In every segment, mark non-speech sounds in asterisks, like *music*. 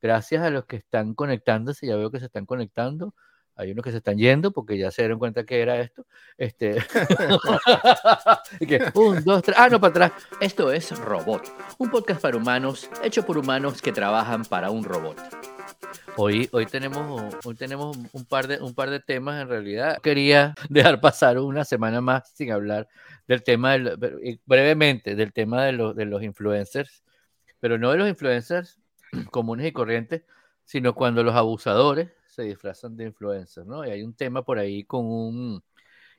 Gracias a los que están conectándose, ya veo que se están conectando. Hay unos que se están yendo porque ya se dieron cuenta que era esto. Este... *laughs* un, dos, tres. Ah, no, para atrás. Esto es Robot, un podcast para humanos, hecho por humanos que trabajan para un robot. Hoy, hoy, tenemos, hoy tenemos un, par de, un par de temas en realidad. Quería dejar pasar una semana más sin hablar del tema, brevemente, del tema de, los de los influencers, pero no de los influencers *clears throat* comunes y corrientes, sino cuando los abusadores se disfrazan de influencers, ¿no? Y hay un tema por ahí con un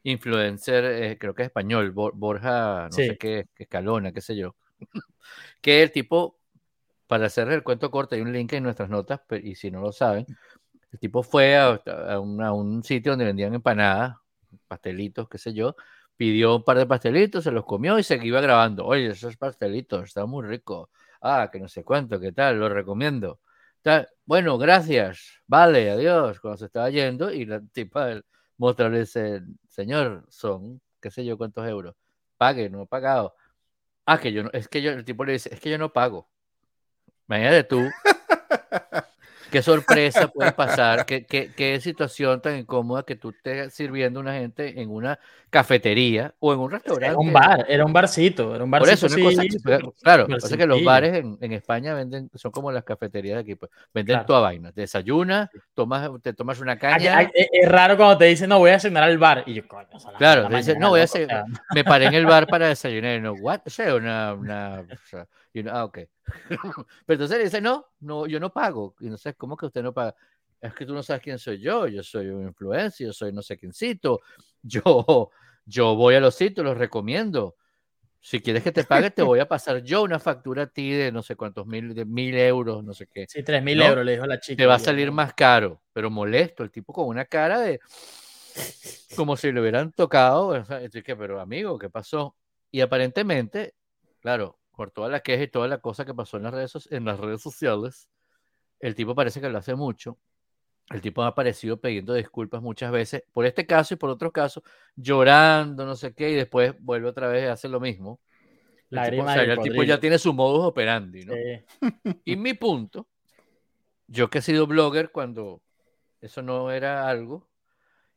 influencer, eh, creo que es español, Borja, no sé qué, Escalona, qué sé yo, *clears throat* que el tipo, para hacer el cuento corto, hay un link en nuestras notas, y si no lo saben, el tipo fue a, un sitio donde vendían empanadas, pastelitos, qué sé yo, pidió un par de pastelitos, se los comió y se iba grabando. Oye, esos pastelitos están muy ricos. Ah, que no sé cuánto, qué tal, lo recomiendo. Bueno, gracias, vale, adiós. Cuando se estaba yendo y la tipa mostrarle ese señor, son qué sé yo cuántos euros. Pague, no he pagado. Ah, que yo no, es que yo, el tipo le dice, es que yo no pago. Imagínate tú *laughs* qué sorpresa puede pasar, qué, qué, qué, situación tan incómoda que tú estés sirviendo a una gente en una cafetería o en un restaurante. Era un bar, era un barcito, era un barcito. Por eso, cosa, claro, pasa que los bares en, en, España venden, son como las cafeterías de aquí, pues, venden toda vaina. Te desayunas, tomas, te tomas una caña. es raro cuando te dicen, no, voy a cenar al bar. Y yo, coño, Claro, te dicen, no, voy a cenar. Me paré en el bar para desayunar. Y no, *laughs* what? O sea, una, una o sea, y ah, ok. *laughs* Pero entonces le dice, no, no, yo no pago. Y no sé, ¿cómo que usted no paga? Es que tú no sabes quién soy yo. Yo soy un influencer, yo soy no sé quiéncito. Yo, yo voy a los sitios, los recomiendo. Si quieres que te pague, te voy a pasar yo una factura a ti de no sé cuántos mil, de mil euros, no sé qué. Sí, tres mil euros, le dijo la chica. Te va a salir más caro, pero molesto, el tipo con una cara de como si le hubieran tocado. pero amigo, ¿qué pasó? Y aparentemente, claro, por toda la queja y toda la cosa que pasó en las redes, en las redes sociales, el tipo parece que lo hace mucho. El tipo ha aparecido pidiendo disculpas muchas veces por este caso y por otros casos, llorando, no sé qué, y después vuelve otra vez y hace lo mismo. El, tipo, el tipo, ya tiene su modus operandi, ¿no? *laughs* Y mi punto, yo que he sido blogger cuando eso no era algo,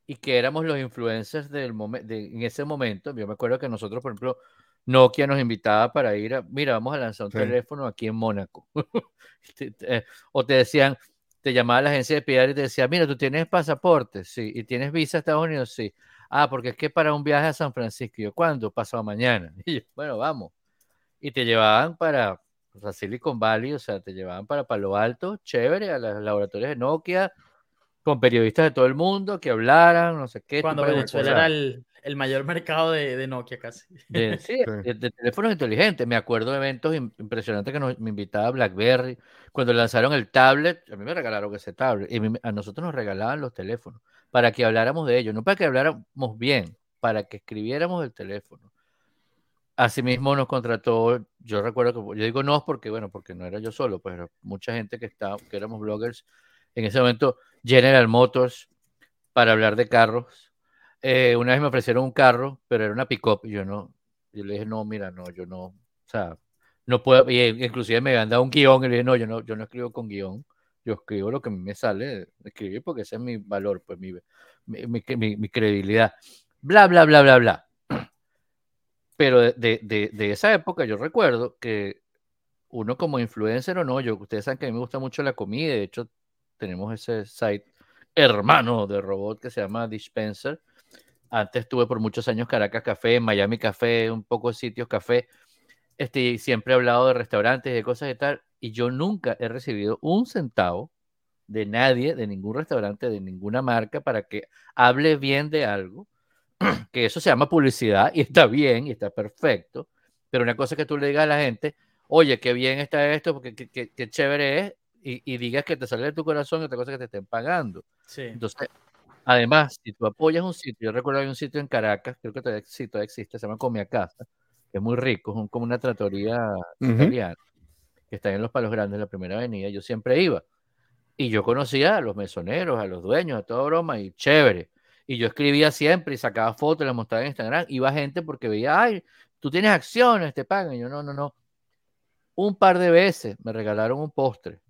y que éramos los influencers del momento, en ese momento, yo me acuerdo que nosotros, por ejemplo, Nokia nos invitaba para ir a, mira, vamos a lanzar un teléfono aquí en Mónaco. *laughs* Eh, o te decían, te llamaba la agencia de PR y te decía, mira, tú tienes pasaporte, sí, y tienes visa a Estados Unidos, sí. Ah, porque es que para un viaje a San Francisco, yo, ¿cuándo? Pasado mañana. *laughs* Y yo, bueno, vamos. Y te llevaban para o Silicon Valley, o sea, te llevaban para Palo Alto, chévere, a los laboratorios de Nokia, con periodistas de todo el mundo que hablaran, no sé qué. Cuando Venezuela era el, el mayor mercado de, de Nokia casi. De, sí, De, teléfonos inteligentes. Me acuerdo de eventos impresionantes que nos, me invitaba BlackBerry. Cuando lanzaron el tablet, a mí me regalaron ese tablet. Y a nosotros nos regalaban los teléfonos para que habláramos de ellos. No para que habláramos bien, para que escribiéramos el teléfono. Asimismo nos contrató, yo recuerdo que, yo digo no porque, bueno, porque no era yo solo, pues mucha gente que, estaba, que éramos bloggers. En ese momento, General Motors, para hablar de carros eh, una vez me ofrecieron un carro, pero era una pick-up, yo no, yo le dije, no, mira, no, yo no, o sea, no puedo, y inclusive me habían dado un guion, y le dije, no, yo no, yo no escribo con guion, yo escribo lo que me sale escribir porque ese es mi valor, pues mi, mi, mi, credibilidad, bla, bla, bla, bla, bla. *clears throat* Pero de, de, de, esa época yo recuerdo que uno como influencer o no, yo, ustedes saben que a mí me gusta mucho la comida, de hecho tenemos ese site hermano de robot que se llama Dispenser, antes estuve por muchos años Caracas Café, Miami Café, un poco de sitios café. Este, siempre he hablado de restaurantes, de cosas y tal, y yo nunca he recibido un centavo de nadie, de ningún restaurante, de ninguna marca, para que hable bien de algo, *clears throat* que eso se llama publicidad y está bien y está perfecto, pero una cosa es que tú le digas a la gente, oye, qué bien está esto, porque qué, chévere es, y, digas que te sale de tu corazón y otra cosa que te estén pagando. Sí. Entonces, Además, si tú apoyas un sitio, yo recuerdo hay un sitio en Caracas, creo que todavía existe, se llama Comia Casa, que es muy rico, es como una tratoría italiana, que está en los Palos Grandes, la primera avenida, yo siempre iba. Y yo conocía a los mesoneros, a los dueños, a toda broma, y chévere. Y yo escribía siempre y sacaba fotos, las mostraba en Instagram. Iba gente porque veía, ay, tú tienes acciones, te pagan. Y yo, no, no, no. Un par de veces me regalaron un postre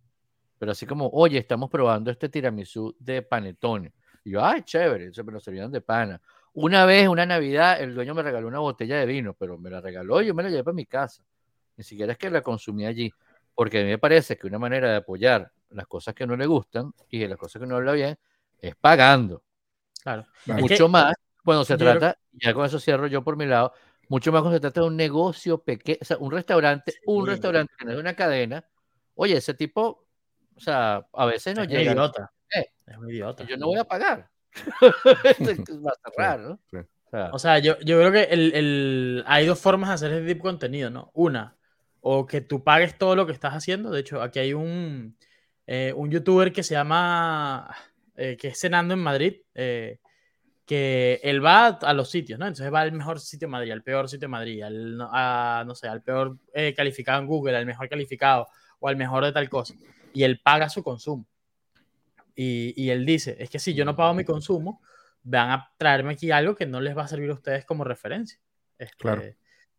pero así como, oye, estamos probando este tiramisú de panetone. Y yo, ay, chévere, se me lo servían de pana. Una vez, una Navidad, el dueño me regaló una botella de vino, pero me la regaló y yo me la llevé para mi casa. Ni siquiera es que la consumí allí, porque a mí me parece que una manera de apoyar las cosas que no le gustan y las cosas que no habla bien es pagando. Claro. Mucho más cuando se trata, ya con eso cierro yo por mi lado, mucho más cuando se trata de un negocio pequeño, o sea, un restaurante, un restaurante que no es una cadena. Oye, ese tipo, o sea, a veces no es llega. Idiota. Eh, es un idiota. Yo no voy a pagar. *laughs* es más raro, ¿no? O sea, o sea yo, yo, creo que el, el... hay dos formas de hacer este tipo de contenido, ¿no? Una, o que tú pagues todo lo que estás haciendo. De hecho, aquí hay un, eh, un youtuber que se llama, eh, que es Cenando en Madrid, eh, que él va a los sitios, ¿no? Entonces va al mejor sitio de Madrid, al peor sitio de Madrid, al, a, no sé, al peor calificado en Google, al mejor calificado o al mejor de tal cosa. Y él paga su consumo. Y, y él dice, es que si yo no pago mi consumo, van a traerme aquí algo que no les va a servir a ustedes como referencia. Este, claro.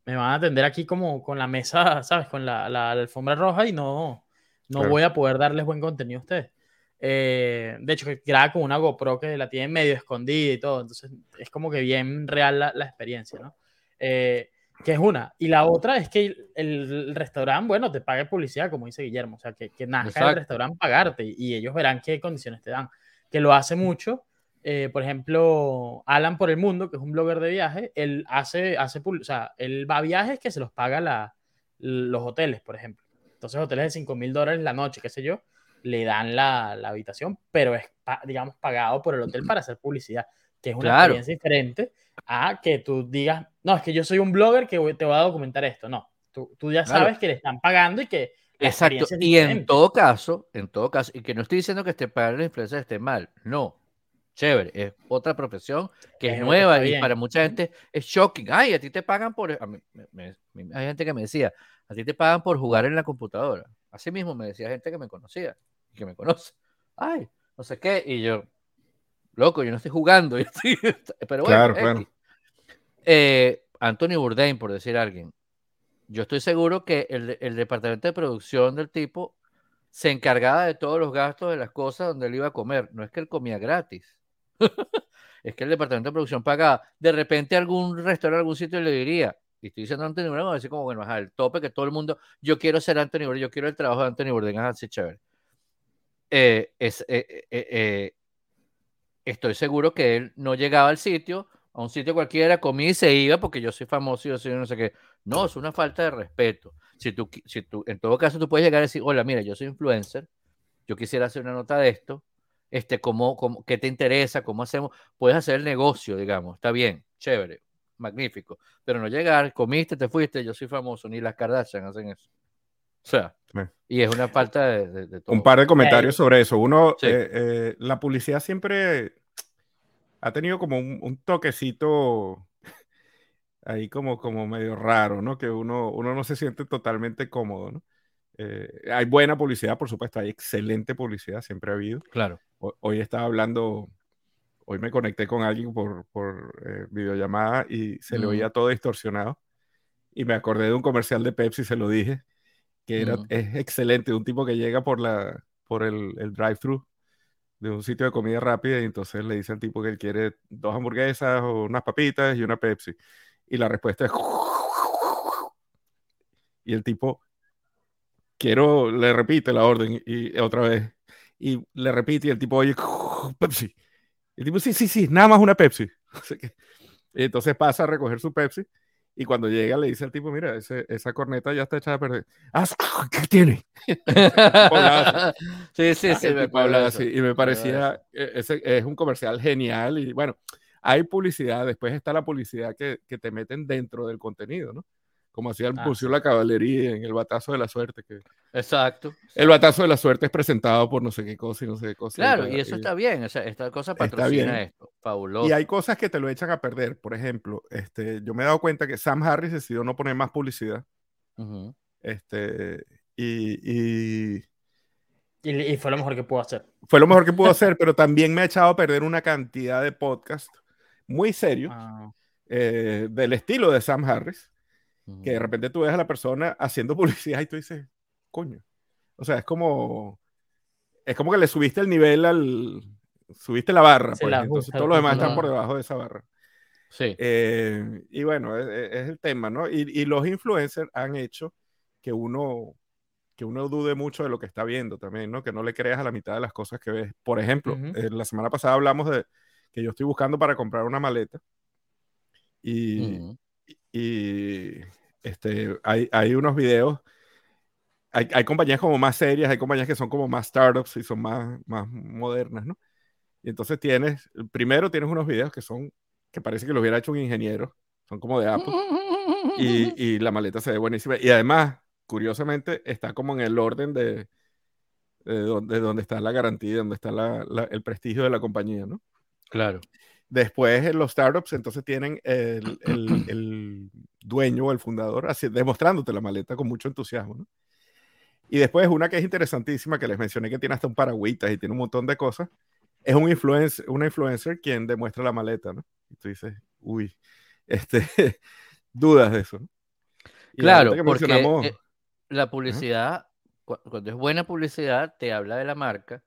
Me van a atender aquí como con la mesa, ¿sabes? Con la, la, alfombra roja y no, no claro. voy a poder darles buen contenido a ustedes. Eh, de hecho, graba con una GoPro que la tiene medio escondida y todo, entonces es como que bien real la, la experiencia, ¿no? Eh, que es una. Y la otra es que el, el, restaurante, bueno, te pague publicidad, como dice Guillermo, o sea, que, que nazca Exacto. el restaurante pagarte y, y ellos verán qué condiciones te dan. Que lo hace mucho eh, por ejemplo, Alan por el Mundo, que es un blogger de viaje, él hace, hace o sea, él va a viajes que se los paga la, los hoteles, por ejemplo. Entonces, hoteles de 5 mil dólares la noche, qué sé yo, le dan la, la habitación, pero es, digamos, pagado por el hotel para hacer publicidad, que es una claro. experiencia diferente a que tú digas, no, es que yo soy un blogger que te voy a documentar esto. No, tú, tú ya sabes claro. que le están pagando y que Exacto, y en todo caso, en todo caso, y que no estoy diciendo que este pagar la influencia esté mal, no, chévere, es otra profesión que es, es nueva y para mucha gente es shocking. Ay, a ti te pagan por. A mí, me, me, hay gente que me decía, a ti te pagan por jugar en la computadora. Así mismo me decía gente que me conocía y que me conoce. Ay, no sé qué. Y yo, loco, yo no estoy jugando. *laughs* pero bueno, claro, bueno. Eh, Anthony Bourdain, por decir alguien. Yo estoy seguro que el, el departamento de producción del tipo se encargaba de todos los gastos de las cosas donde él iba a comer. No es que él comía gratis. *laughs* es que el departamento de producción pagaba. De repente algún restaurante, algún sitio le diría, y estoy diciendo Anthony Bourdain, así como, bueno, ajá, el tope que todo el mundo, yo quiero ser Anthony Bourdain, yo quiero el trabajo de Anthony Bourdain, así chévere. Eh, es, eh, eh, estoy seguro que él no llegaba al sitio, a un sitio cualquiera, comía y se iba porque yo soy famoso y yo soy no sé qué. No, es una falta de respeto. Si tú, si tú, en todo caso, tú puedes llegar a decir, hola, mira, yo soy influencer, yo quisiera hacer una nota de esto, este, ¿cómo, cómo, ¿qué te interesa? ¿Cómo hacemos? Puedes hacer el negocio, digamos, está bien, chévere, magnífico, pero no llegar, comiste, te fuiste, yo soy famoso, ni las Kardashian hacen eso. O sea, y es una falta de, de, de, todo. Un par de comentarios sobre eso. Uno, sí. eh, eh, la publicidad siempre ha tenido como un, un toquecito ahí como, como medio raro, ¿no? Que uno, uno no se siente totalmente cómodo, ¿no? Eh, hay buena publicidad, por supuesto, hay excelente publicidad, siempre ha habido. Claro. Hoy, hoy estaba hablando, hoy me conecté con alguien por, por eh, videollamada y se mm. le oía todo distorsionado. Y me acordé de un comercial de Pepsi, se lo dije, que era, mm. es excelente, un tipo que llega por, la, por el, el drive-thru de un sitio de comida rápida y entonces le dice al tipo que él quiere dos hamburguesas o unas papitas y una Pepsi. Y la respuesta es... *laughs* Y el tipo, quiero, le repite la orden y otra vez. Y le repite y el tipo, oye, *laughs* Pepsi. Y el tipo, sí, sí, sí, nada más una Pepsi. *laughs* Y entonces pasa a recoger su Pepsi y cuando llega le dice al tipo, mira, ese, esa corneta ya está echada a perder. Ah, *laughs* ¿qué tiene? *laughs* *laughs* sí, sí, sí. Me así. Y me parecía, e, ese es un comercial genial y bueno, hay publicidad, después está la publicidad que, que te meten dentro del contenido, ¿no? Como hacía el ah, la caballería en el batazo de la suerte. Que exacto. El batazo de la suerte es presentado por no sé qué cosa y no sé qué cosa. Claro, y, y eso y, está bien. O sea, esta cosa patrocina esto. Fabuloso. Y hay cosas que te lo echan a perder. Por ejemplo, este, yo me he dado cuenta que Sam Harris decidió no poner más publicidad. Uh -huh. Este, y, y, y, fue lo mejor que pudo hacer. Fue lo mejor que pudo hacer, pero también me ha echado a perder una cantidad de podcasts muy serios ah. eh, del estilo de Sam Harris que de repente tú ves a la persona haciendo *laughs* publicidad y tú dices, coño. O sea, es como, es como que le subiste el nivel al, subiste la barra, pues, entonces todos los demás están por debajo de esa barra. Sí. Eh, y bueno, es, es, el tema, ¿no? Y, y, los influencers han hecho que uno, que uno dude mucho de lo que está viendo también, ¿no? Que no le creas a la mitad de las cosas que ves. Por ejemplo, eh, la semana pasada hablamos de que yo estoy buscando para comprar una maleta y, y este, hay, hay unos videos hay, hay, compañías como más serias, hay compañías que son como más startups y son más, más modernas, ¿no? Y entonces tienes, primero tienes unos videos que son, que parece que lo hubiera hecho un ingeniero, son como de Apple, y, *laughs* y la maleta se ve buenísima. Y además, curiosamente, está como en el orden de, de, donde, de donde está la garantía, donde está la, la, el prestigio de la compañía, ¿no? Claro. Después, en los startups, entonces tienen el, el, *clears throat* el dueño o el fundador así, demostrándote la maleta con mucho entusiasmo, ¿no? Y después una que es interesantísima, que les mencioné que tiene hasta un paragüitas y tiene un montón de cosas, es un influencer, una influencer quien demuestra la maleta, ¿no? Y tú dices, uy, este, *laughs* dudas de eso. ¿no? claro, porque eh, la publicidad, ¿Uh? cuando es buena publicidad, te habla de la marca,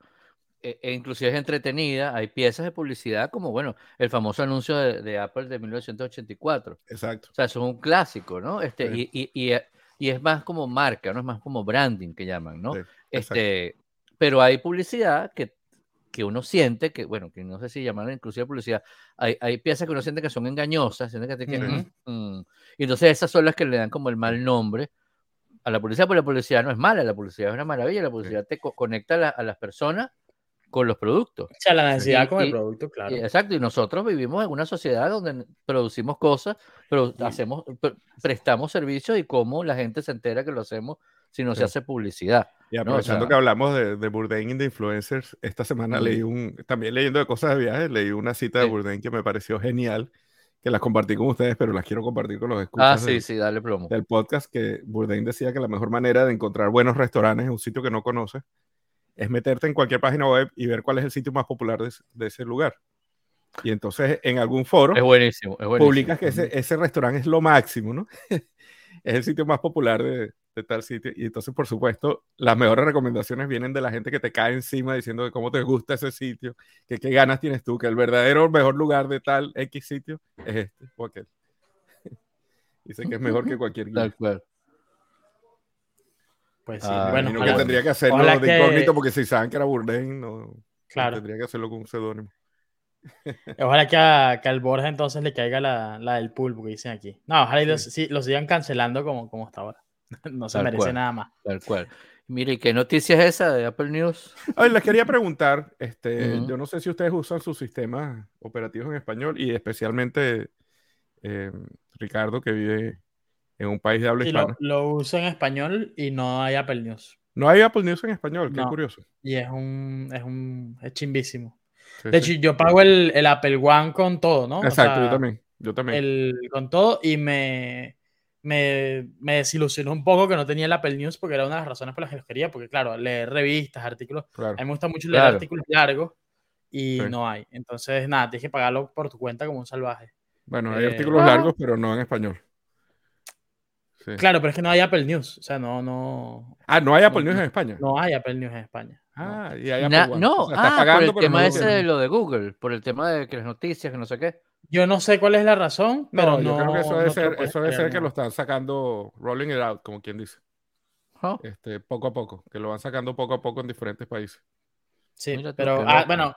e, e, inclusive es entretenida, hay piezas de publicidad como, bueno, el famoso anuncio de, de Apple de 1984. Exacto. O sea, eso es un clásico, ¿no? Este, sí. y, y, y, y, es más como marca, ¿no? Es más como branding que llaman, ¿no? Sí, este, pero hay publicidad que que uno siente que, bueno, que no sé si llaman inclusive publicidad, hay, hay piezas que uno siente que son engañosas, siente que, que uh -huh. mm, y entonces esas son las que le dan como el mal nombre a la publicidad, porque la publicidad no es mala, la publicidad es una maravilla, la publicidad sí. te co conecta a, la, a, las personas con los productos. O sea, la necesidad y, con el producto, claro. Y, exacto, y nosotros vivimos en una sociedad donde producimos cosas, pero sí. hacemos, prestamos servicios y cómo la gente se entera que lo hacemos si no sí. se hace publicidad. Y aprovechando ¿no? o sea, que hablamos de, de, Bourdain y de influencers, esta semana mm. leí un, también leyendo de cosas de viajes, leí una cita de Bourdain que me pareció genial, que las compartí con ustedes, pero las quiero compartir con los escuchas ah, sí, del, sí, dale plomo. del podcast, que Bourdain decía que la mejor manera de encontrar buenos restaurantes en un sitio que no conoces es meterte en cualquier página web y ver cuál es el sitio más popular de, de ese lugar. Y entonces en algún foro es buenísimo, es buenísimo. publicas que ese, ese restaurante es lo máximo, ¿no? *laughs* es el sitio más popular de, de tal sitio. Y entonces, por supuesto, las mejores recomendaciones vienen de la gente que te cae encima diciendo de cómo te gusta ese sitio, que qué ganas tienes tú, que el verdadero mejor lugar de tal X sitio es este o aquel. *laughs* Dice que es mejor que cualquier guía. Tal cual. Pues sí, ah, bueno, que tendría que hacerlo de que... incógnito porque si saben que era Bourdain, no, claro. no tendría que hacerlo con un seudónimo. *laughs* Ojalá que, a, que al Borja entonces le caiga la, la del pool, porque dicen aquí. No, ojalá sí. los, sí, sigan cancelando como, como hasta ahora. *laughs* No se tal merece cual, nada más. Tal cual. Mire, ¿qué noticia es esa de Apple News? *laughs* Ay, les quería preguntar, este, uh -huh. yo no sé si ustedes usan sus sistemas operativos en español y especialmente eh, Ricardo, que vive en un país de habla sí, hispana. Lo, lo uso en español y no hay Apple News. No hay Apple News en español, qué no. curioso. Y es un, es un, es chimbísimo. Sí, de hecho, sí. yo pago el, el, Apple One con todo, ¿no? Exacto, o sea, yo también, yo también. El, con todo y me, me, me, desilusionó un poco que no tenía el Apple News porque era una de las razones por las que los quería, porque claro, leer revistas, artículos, claro. a mí me gusta mucho leer claro. artículos largos y sí. no hay. Entonces, nada, tienes que pagarlo por tu cuenta como un salvaje. Bueno, hay eh, artículos ah. largos, pero no en español. Sí. Claro, pero es que no hay Apple News. O sea, no, no. Ah, no hay Apple no, News en España. No hay Apple News en España. Ah, no. y hay Apple Na, No, o sea, ah, pagando, por el tema no ese de lo de Google, por el tema de que las noticias, que no sé qué. Yo no sé cuál es la razón, pero no. Yo creo que eso debe ser, eso debe ser que lo están sacando, rolling it out, como quien dice. ¿Oh? Este, poco a poco, que lo van sacando poco a poco en diferentes países. Sí, Mira, pero ah, bueno,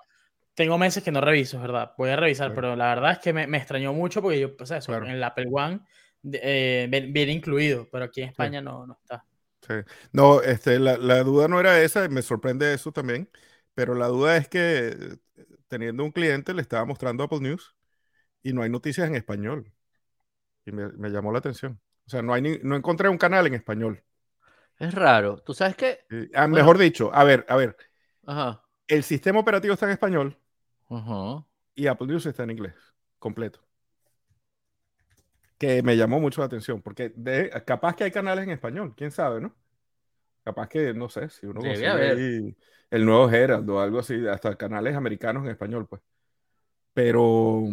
tengo meses que no reviso, ¿verdad? Voy a revisar, claro. pero la verdad es que me, me, extrañó mucho porque yo, pues eso, claro. en el Apple One eh, viene incluido, pero aquí en España sí. no, no está. Sí. No, este, la, la, duda no era esa, me sorprende eso también, pero la duda es que teniendo un cliente le estaba mostrando Apple News y no hay noticias en español. Y me, me llamó la atención. O sea, no, hay ni, no encontré un canal en español. Es raro. ¿Tú sabes qué? Ah, bueno. Mejor dicho, a ver, a ver. Ajá. El sistema operativo está en español Ajá. y Apple News está en inglés, completo que me llamó mucho la atención, porque de, capaz que hay canales en español, quién sabe, ¿no? Capaz que, no sé, si uno consigue ahí el nuevo Herald o algo así, hasta canales americanos en español, pues. Pero,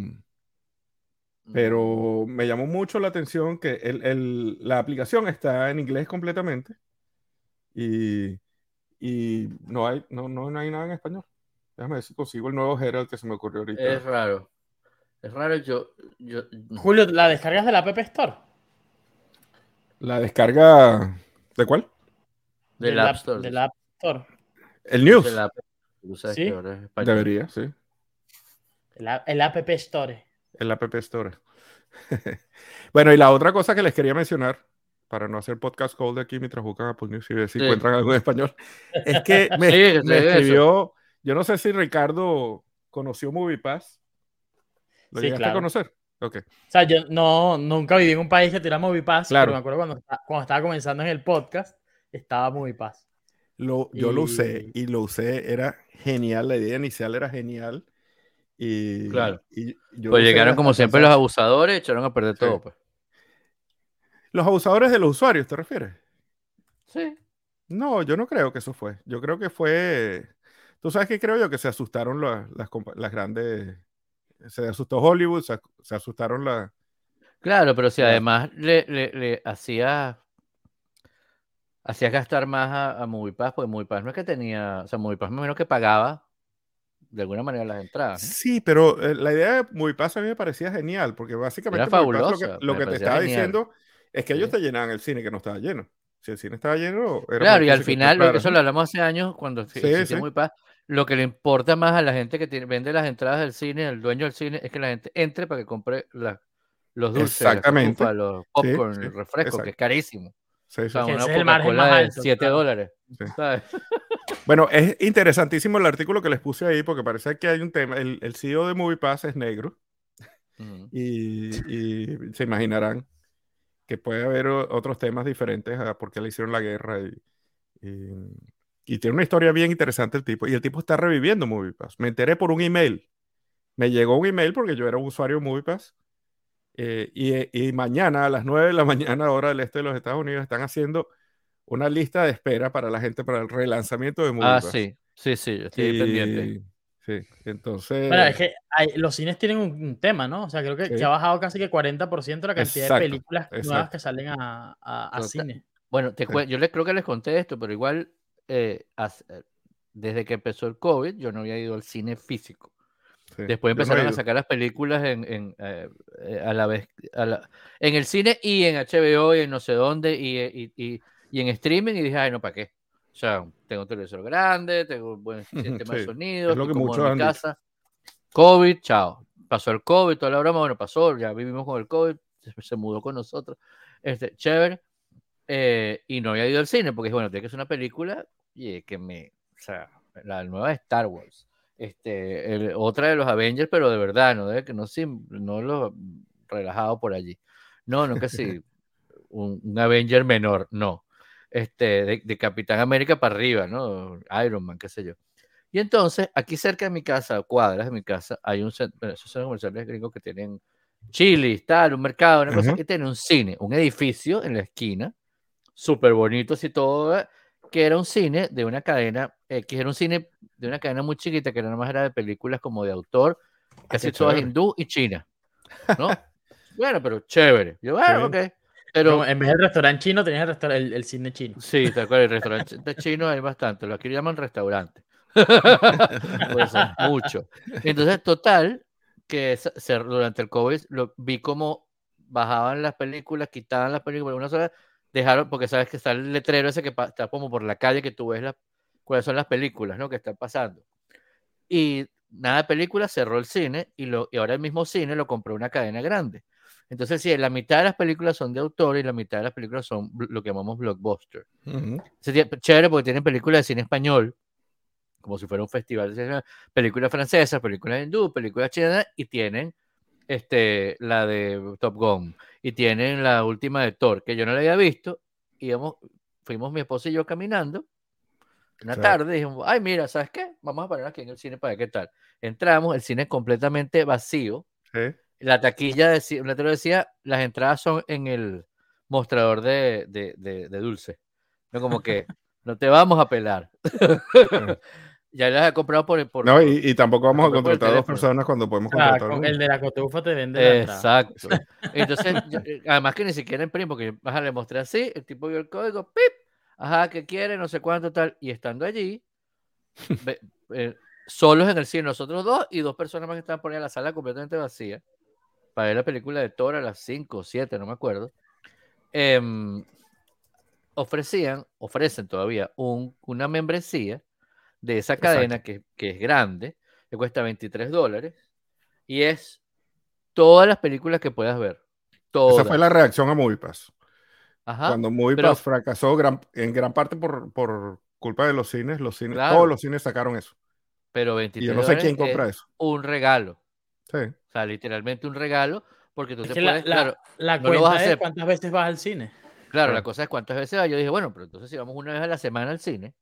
pero me llamó mucho la atención que el, el, la aplicación está en inglés completamente y, y no hay, no, no, hay nada en español. Déjame ver si consigo el nuevo Herald que se me ocurrió ahorita. Es raro. Es raro, yo, yo... Julio, ¿la descargas de la App Store? La descarga. ¿De cuál? De la App Store. De la App Store. El News. De la- ¿Sí? Debería, sí. El, app- el App Store. El App Store. *laughs* bueno, y la otra cosa que les quería mencionar, para no hacer podcast cold aquí mientras buscan Apple News y ver si Sí. encuentran algo en español, es que *laughs* me, Sí, me escribió, yo no sé si Ricardo conoció MoviePass. ¿Lo Sí, llegaste claro. a conocer? O sea, yo no, nunca viví en un país que tuviera MoviePass, Claro. pero me acuerdo cuando, cuando estaba comenzando en el podcast, estaba MoviePass. Lo, yo lo usé Y- lo usé, era genial, la idea inicial era genial. Y, Claro. y yo Pues llegaron como siempre los abusadores, echaron a perder Sí. todo. Pues. Los abusadores de los usuarios, ¿te refieres? Sí. No, yo no creo que eso fue. Yo creo que fue. Tú sabes que creo yo que se asustaron la- las, las grandes. Se asustó Hollywood, se, se asustaron las. Claro, pero si además le, le, le hacía hacías gastar más a, a MoviePass, porque MoviePass no es que tenía, o sea, MoviePass menos que pagaba de alguna manera las entradas. Sí, pero eh, la idea de MoviePass a mí me parecía genial, porque básicamente Era MoviePass lo fabulosa, que, lo que te estaba genial. diciendo es que ellos Sí. te llenaban el cine que no estaba lleno. Si el cine estaba lleno, era Claro, y al final, lo que entraras, eso lo hablamos hace años cuando Sí, existía sí. MoviePass, lo que le importa más a la gente que tiene- vende las entradas del cine, el dueño del cine, es que la gente entre para que compre la- los dulces, Exactamente. los popcorn, sí, el refresco, que es carísimo. Sí, O sí, sea, sí. Una es el margen más de alto, 7 claro. dólares. Sí. *laughs* ¿sabes? Bueno, es interesantísimo el artículo que les puse ahí porque parece que hay un tema. El, el CEO de MoviePass es negro y, y se imaginarán que puede haber otros temas diferentes a por qué le hicieron la guerra y, y- y tiene una historia bien interesante el tipo. Y el tipo está reviviendo MoviePass. Me enteré por un email. Me llegó un email porque yo era un usuario de MoviePass. eh, y, y mañana a las 9 de la *laughs* mañana, hora del este de los Estados Unidos, están haciendo una lista de espera para la gente para el relanzamiento de Ah, MoviePass. sí, sí, sí, yo estoy Y- pendiente. Sí, entonces. Bueno, es que hay- los cines tienen un, un tema, ¿no? O sea, creo que, Sí. que ha bajado casi que 40% la cantidad Exacto, de películas nuevas exacto. que salen a, a- a cine. Bueno, te Sí. yo les creo que les conté esto, pero igual eh, eh, desde que empezó el COVID, yo no había ido al cine físico. sí, Después empezaron a sacar las películas en, en, eh, eh, a la vez a la- en el cine y en HBO y en no sé dónde y, eh, y, y- y en streaming y dije, ay, no, ¿para qué? O sea, tengo un televisor grande, tengo un buen *laughs* sistema de Sí, sonido, es lo que muchos en mi casa. COVID, chao. Pasó el COVID, toda la broma, bueno, pasó, ya vivimos con el COVID, se mudó con nosotros. Este, chévere. Eh, y no había ido al cine porque, bueno, tiene que ser una película y que me, o sea, la nueva de Star Wars. Este, el- otra de los Avengers, pero de verdad, no de que no, no lo relajado por allí. No, no que sí, *laughs* un, un Avenger menor, no. Este, de, de Capitán América para arriba, ¿no? Iron Man, qué sé yo. Y entonces, aquí cerca de mi casa, cuadras de mi casa, hay un centro, bueno, esos son comerciales gringos que tienen chilis, tal, un mercado, una cosa, Ujú. y tiene un cine, un edificio en la esquina, súper bonito, así todo, ¿eh? que era un cine de una cadena, eh, que era un cine de una cadena muy chiquita, que nada más era de películas como de autor, casi Qué todas hindú y china, ¿no? *laughs* bueno, pero chévere. Yo, bueno, Sí. ok. Pero, en vez del restaurante chino, tenías el, el, el cine chino. Sí, tal cual, el restaurante chino hay bastante, lo aquí llaman restaurante. *laughs* Por eso, mucho. Entonces, total, que durante el COVID lo, vi como bajaban las películas, quitaban las películas, una sola, dejaron, porque sabes que está el letrero ese que está como por la calle que tú ves las, cuáles son las películas, ¿no? Que están pasando. Y nada de películas, cerró el cine y, lo, y ahora el mismo cine lo compró una cadena grande. Entonces, sí, la mitad de las películas son de autor y la mitad de las películas son lo que llamamos blockbuster. Ujú. Sería chévere porque tienen películas de cine español, como si fuera un festival de cine, películas francesas, películas hindú, películas chinas, y tienen este, la de Top Gun, y tienen la última de Thor, que yo no la había visto, y íbamos- fuimos mi esposa y yo caminando, una tarde, dijimos, ay, mira, ¿sabes qué? Vamos a parar aquí en el cine para ver qué tal. Entramos, el cine es completamente vacío, la taquilla decía, un letrero decía, las entradas son en el mostrador de, de, de, de dulce. No como que no te vamos a pelar. *laughs* ya las he comprado por, por No, y, y tampoco vamos a contratar a dos personas cuando podemos contratar con uno. el de la cotufa te vende la. Exacto. Entonces, yo- eh, además que ni siquiera imprimo, porque ajá, le mostré así, el tipo vio el código, ¡pip! ajá, ¿qué quiere? No sé cuánto tal. Y estando allí, eh, solos en el cine, nosotros dos y dos personas más que estaban poniendo la sala completamente vacía para ver la película de Thor a las 5 o 7, no me acuerdo. Em, ofrecían, ofrecen todavía una membresía de esa cadena que, es grande, que cuesta 23 dólares, y es todas las películas que puedas ver. Esa fue la reacción a MoviePass. Cuando MoviePass fracasó en gran parte por, culpa de los cines, los cines, todos los cines sacaron eso. Pero 23 y yo no sé quién compra eso. Un regalo. Sí. O sea, literalmente un regalo, porque tú te puedes, la, la, cuenta es cuántas veces vas al cine. Claro, la cosa es cuántas veces vas. Yo dije, bueno, pero entonces si vamos una vez a la semana al cine,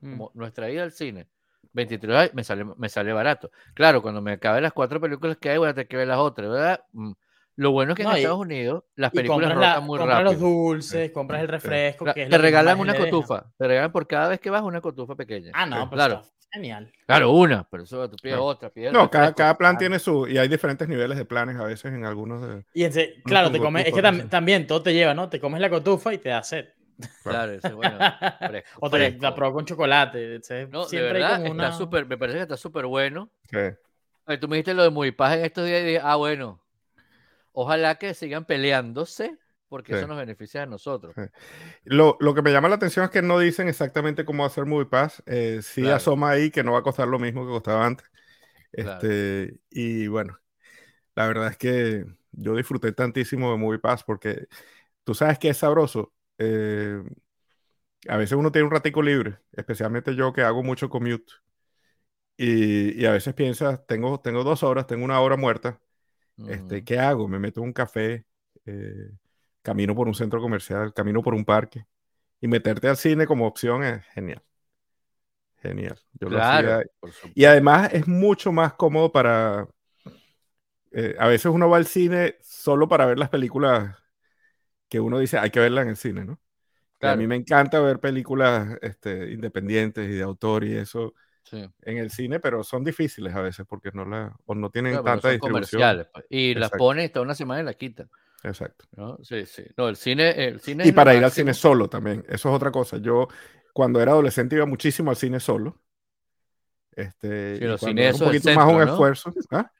mm. como nuestra ida al cine, 23 me sale, me sale barato. Claro, cuando me acabe las cuatro películas que hay, voy a tener que ver las otras, ¿verdad? Mm. Lo bueno es que en Estados Unidos las películas rotan muy compras rápido. los dulces, compras el refresco. te regalan una cotufa. Te regalan por cada vez que vas una cotufa pequeña. Ah, no, pues claro. Genial. Claro, una, pero eso tú pides otra. no, cada, cada, plan tiene su. Y hay diferentes niveles de planes a veces en algunos. De, y claro, te comes. Es que también todo te lleva, ¿no? Te comes la cotufa y te da sed. Claro, ese bueno. *laughs* o te la pruebo con chocolate. No, Siempre hay como una... super, me parece que está súper bueno. Sí. Tú me dijiste lo de muy paja en estos días y dije, ah, bueno, ojalá que sigan peleándose porque eso nos beneficia a nosotros. Lo, lo, que me llama la atención es que no dicen exactamente cómo hacer MoviePass. Eh, sí asoma ahí que no va a costar lo mismo que costaba antes. Este, Y bueno, la verdad es que yo disfruté tantísimo de MoviePass porque tú sabes que es sabroso. Eh, a veces uno tiene un ratico libre, especialmente yo que hago mucho commute. Y, y a veces piensas, tengo, tengo dos horas, tengo una hora muerta. Este, ¿Qué hago? Me meto en un café. Eh, camino por un centro comercial, camino por un parque. Y meterte al cine como opción es genial. Genial. y además es mucho más cómodo para... Eh, a veces uno va al cine solo para ver las películas que uno dice, hay que verlas en el cine, ¿no? A mí me encanta ver películas este, independientes y de autor y eso en el cine, pero son difíciles a veces porque no, la, o no tienen tanta distribución. Comerciales, pues, y las ponen hasta una semana y la quitan. Exacto. ¿no? Sí, sí. No, el cine. El cine y para ir al cine solo también. Eso es otra cosa. Yo, cuando era adolescente, iba muchísimo al cine solo. Este, los cines un poquito más un esfuerzo. ¿ah?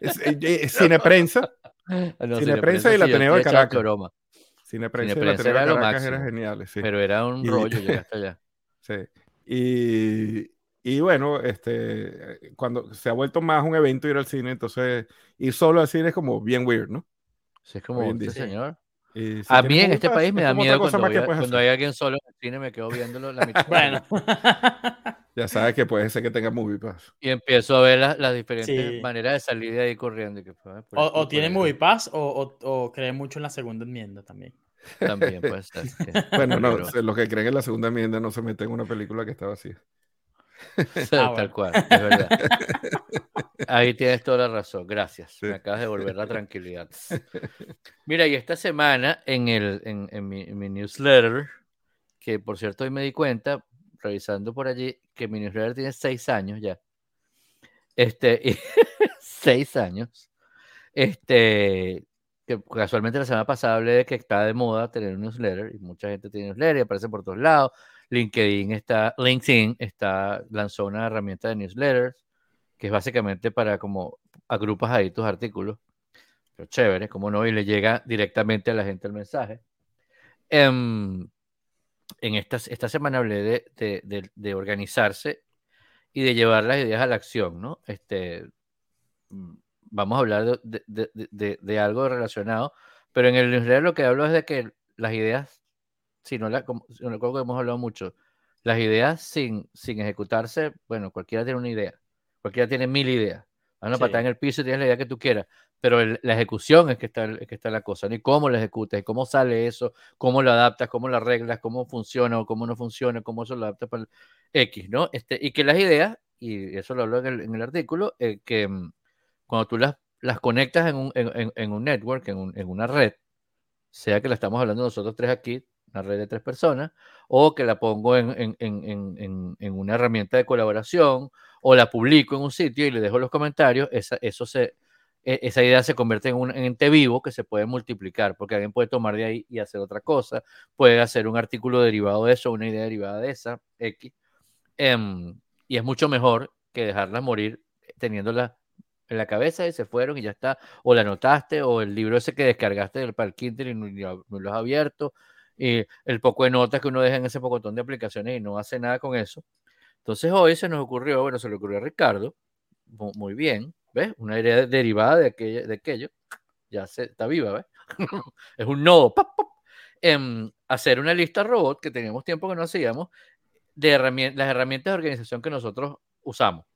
Es, cine prensa. *laughs* cine, prensa y la Ateneo de Caracas. Cine prensa, y la Ateneo de Caracas era genial. Sí. Pero era un rollo llegar *laughs* hasta allá. Sí. Y, y bueno, este, cuando se ha vuelto más un evento ir al cine, entonces ir solo al cine es como bien weird, ¿no? Sí, es como, sí, señor. a mí en este país me da miedo cuando, hay alguien solo en el cine, me quedo viéndolo la *laughs* mitad. bueno. Ya sabes que puede ser que tenga movie pass. Y empiezo a ver las, diferentes maneras de salir de ahí corriendo. o, tiene movie pass o, o, cree mucho en la segunda enmienda también. También puede *laughs* ser. bueno, no, los que creen en la segunda enmienda no se meten en una película que está vacía. *laughs* Ah, Tal cual, es verdad. *laughs* Ahí tienes toda la razón, gracias. Me acabas de volver la tranquilidad. Mira, y esta semana en, el, en, mi, newsletter, que por cierto hoy me di cuenta, revisando por allí, que mi newsletter tiene seis años ya. Este, *laughs* seis años. Este, que casualmente la semana pasada hablé de que está de moda tener un newsletter y mucha gente tiene newsletter y aparece por todos lados. LinkedIn está, LinkedIn está, lanzó una herramienta de newsletters que es básicamente para como agrupas ahí tus artículos. Pero chévere, como no, y le llega directamente a la gente el mensaje. Em, en, esta, esta semana hablé de, de, organizarse y de llevar las ideas a la acción, ¿no? Este, mm, vamos a hablar de, algo relacionado, pero en el newsletter lo que hablo es de que las ideas si no la, que hemos hablado mucho, las ideas sin, sin ejecutarse, bueno, cualquiera tiene una idea, cualquiera tiene mil ideas. A una patada en el piso y tienes la idea que tú quieras, pero la ejecución es que, está, es que está la cosa, ni cómo la ejecutas, cómo sale eso, cómo lo adaptas, cómo lo arreglas, cómo funciona o cómo no funciona, cómo eso lo adaptas para el X, ¿no? Este, y que las ideas, y eso lo hablo en el, en el artículo, eh, que mm, cuando tú las, las conectas en un, en, en un network, un, en una red, sea que la estamos hablando nosotros tres aquí, una red de tres personas, o que la pongo en, una herramienta de colaboración, o la publico en un sitio y le dejo los comentarios, esa, eso se, e, esa idea se convierte en un ente vivo que se puede multiplicar, porque alguien puede tomar de ahí y hacer otra cosa, puede hacer un artículo derivado de eso, una idea derivada de esa, X, em, y es mucho mejor que dejarla morir teniéndola en la cabeza y se fueron y ya está, o la anotaste, o el libro ese que descargaste del para y no, lo has abierto, y el poco de notas que uno deja en ese pocotón de aplicaciones y no hace nada con eso. Entonces hoy se nos ocurrió, bueno, se le ocurrió a Ricardo, muy bien, ¿ves? Una idea derivada de aquello, ya se, está viva, ¿ves? *laughs* es un nodo, em, hacer una lista robot que teníamos tiempo que no hacíamos de herramientas, las herramientas de organización que nosotros usamos.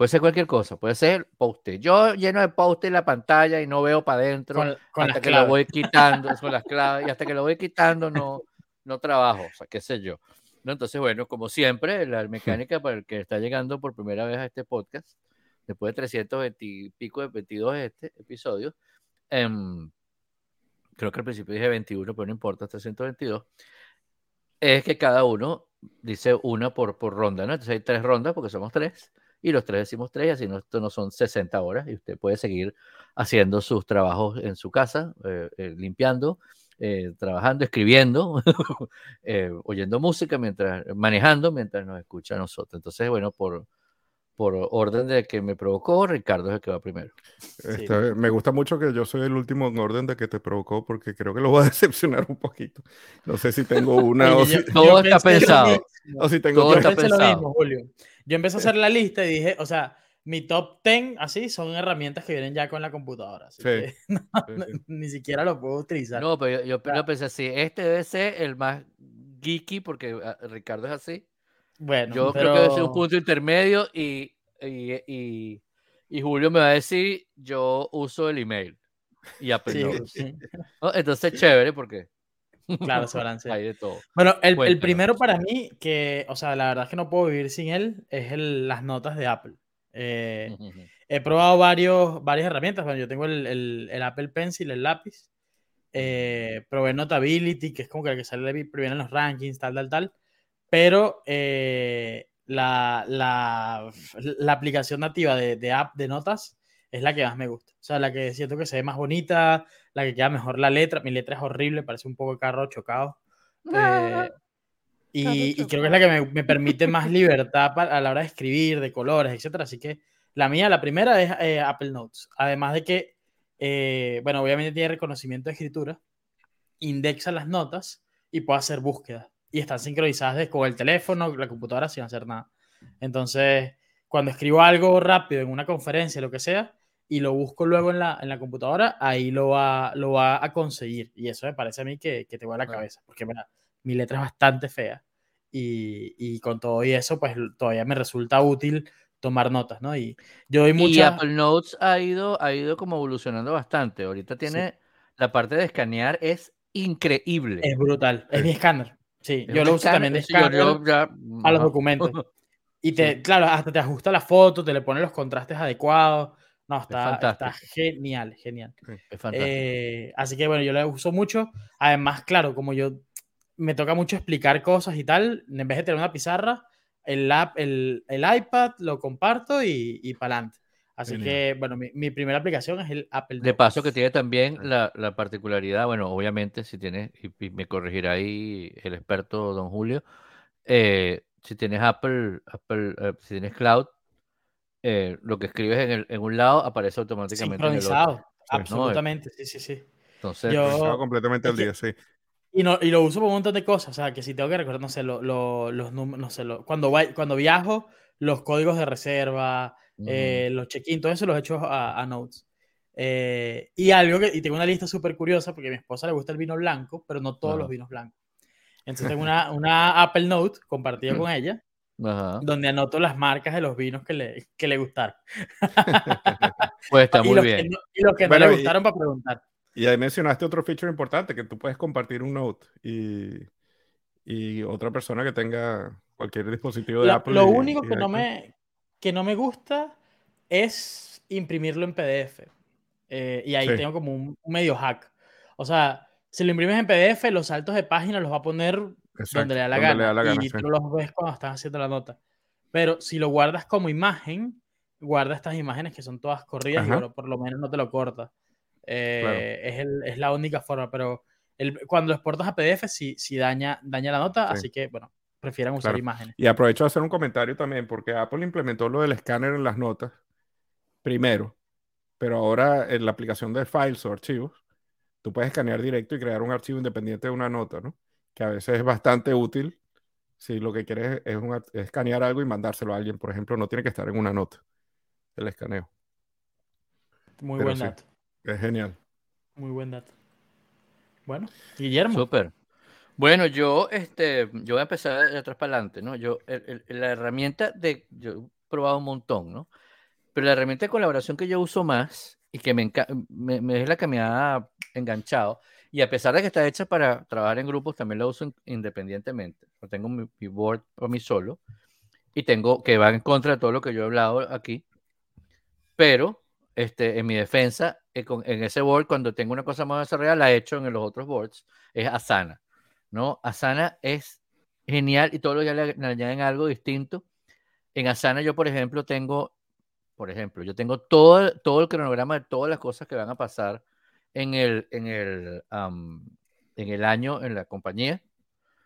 Puede ser cualquier cosa, puede ser post Yo lleno de post en la pantalla y no veo para adentro hasta que lo voy quitando *laughs* con las claves y hasta que lo voy quitando no, no trabajo, o sea, qué sé yo. ¿No? Entonces, bueno, como siempre, la mecánica para el que está llegando por primera vez a este podcast, después de 320 y pico de 22 este episodio, em, creo que al principio dije 21, pero no importa, 322, es que cada uno dice una por, por ronda, ¿no? Entonces hay tres rondas porque somos tres y los tres decimos tres, así no, esto no son 60 horas y usted puede seguir haciendo sus trabajos en su casa, eh, eh, limpiando, eh, trabajando, escribiendo, *laughs* oyendo música, mientras manejando, mientras nos escucha a nosotros. Entonces, bueno, por, por orden de que me provocó, Ricardo es el que va primero. Este, me gusta mucho que yo soy el último en orden de que te provocó, porque creo que lo voy a *laughs* decepcionar un poquito. No sé si tengo una o si... Todo está pensado. O si tengo todo está pensado. Julio. Yo empecé a hacer la lista y dije, o sea, mi top 10 así son herramientas que vienen ya con la computadora. Así que *laughs* ni siquiera lo puedo utilizar. No, pero yo, yo, pensé así, este debe ser el más geeky porque ah, Ricardo es así. Bueno, yo creo que debe ser un punto intermedio y, y, y, y, Julio me va a decir, yo uso el email y *laughs* Apple sí, Entonces, chévere porque Claro, se *laughs* balancea. Hay de todo. Bueno, el, el, primero para mí, que, o sea, la verdad es que no puedo vivir sin él, es el, las notas de Apple. Eh, he probado varios, varias herramientas. Bueno, yo tengo el, el, Apple Pencil, el lápiz. Eh, probé Notability, que es como que el que sale primero en los rankings, tal, tal, tal. Pero eh, la, la, la, aplicación nativa de, de app de notas es la que más me gusta. O sea, la que siento que se ve más bonita, la que queda mejor la letra. Mi letra es horrible, parece un poco de carro chocado. Ah, eh, y, creo que es la que me, permite más libertad a la hora de escribir, de colores, etc. Así que la mía, la primera es eh, Apple Notes. Además de que, eh, bueno, obviamente tiene reconocimiento de escritura, indexa las notas y puede hacer búsquedas. Y están sincronizadas con el teléfono, la computadora sin hacer nada. Entonces, cuando escribo algo rápido en una conferencia, lo que sea, y lo busco luego en la, en la computadora, ahí lo va, lo va a conseguir. Y eso me parece a mí que, que te va a la cabeza, porque mi letra es bastante fea. Y, y, con todo y eso, pues todavía me resulta útil tomar notas, ¿no? Y yo doy mucha... Y Apple Notes ha ido, ha ido como evolucionando bastante. Ahorita tiene la parte de escanear, es increíble. Es brutal, es mi escáner. Sí, yo lo uso también de escáner a los documentos. *laughs* Y te, claro, hasta te ajusta la foto, te le pone los contrastes adecuados. No, está, está genial, genial. Eh, así que bueno, yo lo uso mucho. Además, claro, como yo me toca mucho explicar cosas y tal, en vez de tener una pizarra, el, el, el iPad lo comparto y, y para adelante. Así que, bueno, mi, mi, primera aplicación es el Apple. De paso que tiene también la, la particularidad, bueno, obviamente si tienes, y, me corregirá ahí el experto don Julio, eh, si tienes Apple, Apple eh, si tienes Cloud, eh, lo que escribes en, el, en, un lado aparece automáticamente en el otro. Absolutamente, sí, sí, sí. Entonces, yo, completamente al día, sí. Y, no, y lo uso por un montón de cosas. O sea, que si tengo que recordar, no sé, lo, lo, los números, no sé, lo, cuando, cuando viajo, los códigos de reserva, eh, los check-in, todo eso los he hecho a, a Notes. Eh, y algo que, y tengo una lista súper curiosa porque a mi esposa le gusta el vino blanco, pero no todos los vinos blancos. Entonces tengo una, una Apple Note compartida con ella donde anoto las marcas de los vinos que le, que le gustaron. *laughs* pues está muy bien. y los que no le gustaron para preguntar. Y ahí mencionaste otro feature importante, que tú puedes compartir un note y, y otra persona que tenga cualquier dispositivo de Apple. Lo único que, no me, que no me gusta es imprimirlo en PDF. Eh, y ahí tengo como un, medio hack. O sea, si lo imprimes en PDF, los saltos de página los va a poner donde le da la gana. y tú los ves cuando estás haciendo la nota. Pero si lo guardas como imagen, guarda estas imágenes que son todas corridas y por lo menos no te lo corta. Eh, es, es, la única forma, pero el, cuando lo exportas a PDF sí, sí daña, daña la nota, así que bueno, prefieran usar imágenes. Y aprovecho de hacer un comentario también, porque Apple implementó lo del escáner en las notas primero, pero ahora en la aplicación de files o archivos, tú puedes escanear directo y crear un archivo independiente de una nota, ¿no? Que a veces es bastante útil si lo que quieres es, escanear algo y mandárselo a alguien, por ejemplo, no tiene que estar en una nota el escaneo. Muy buen dato. Es genial. Muy buen dato. Bueno, Guillermo. Súper. Bueno, yo, este, yo voy a empezar de atrás para adelante, ¿no? Yo, la herramienta de, yo he probado un montón, ¿no? Pero la herramienta de colaboración que yo uso más y que me, me, es la que me ha enganchado, y a pesar de que está hecha para trabajar en grupos, también la uso independientemente. tengo mi, board por mí solo y tengo que va en contra de todo lo que yo he hablado aquí, pero este, en mi defensa, eh, en ese board, cuando tengo una cosa más desarrollada, la he hecho en los otros boards, es Asana. ¿No? Asana es genial y todos los días le, añaden algo distinto. En Asana yo, por ejemplo, tengo, por ejemplo, yo tengo todo, todo el cronograma de todas las cosas que van a pasar en el, en el, en el año en la compañía.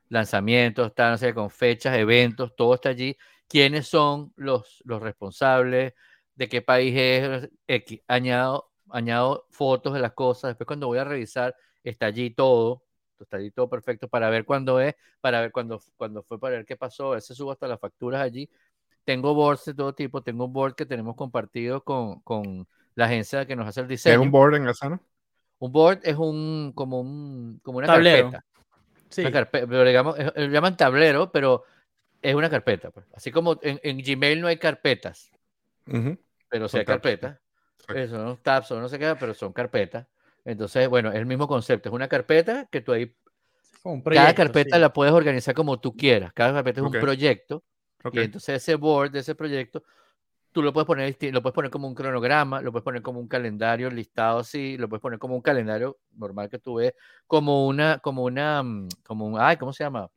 Lanzamientos, no sé, con fechas, eventos, todo está allí. ¿Quiénes son los, los responsables? ¿De qué país es? Añado, añado fotos de las cosas. Después cuando voy a revisar, está allí todo está ahí todo perfecto para ver cuándo es, para ver cuándo, cuándo fue, para ver qué pasó. A veces subo hasta las facturas allí. Tengo boards de todo tipo. Tengo un board que tenemos compartido con, con la agencia que nos hace el diseño. ¿Es un board en Asana? Un board es un como un como una tablero. carpeta. Sí. pero digamos, lo llaman tablero, pero es una carpeta. Pues. Así como en, en, Gmail no hay carpetas, pero sí hay carpetas. Eso, no tabs o no sé qué, pero son carpetas. Entonces, bueno, es el mismo concepto. Es una carpeta que tú ahí. cada carpeta la puedes organizar como tú quieras. Cada carpeta es un proyecto. Y entonces ese board de ese proyecto, tú lo puedes poner, lo puedes poner como un cronograma, lo puedes poner como un calendario listado así, lo puedes poner como un calendario normal que tú ves, como una, como una, mm, como un, ay, ¿cómo se llama?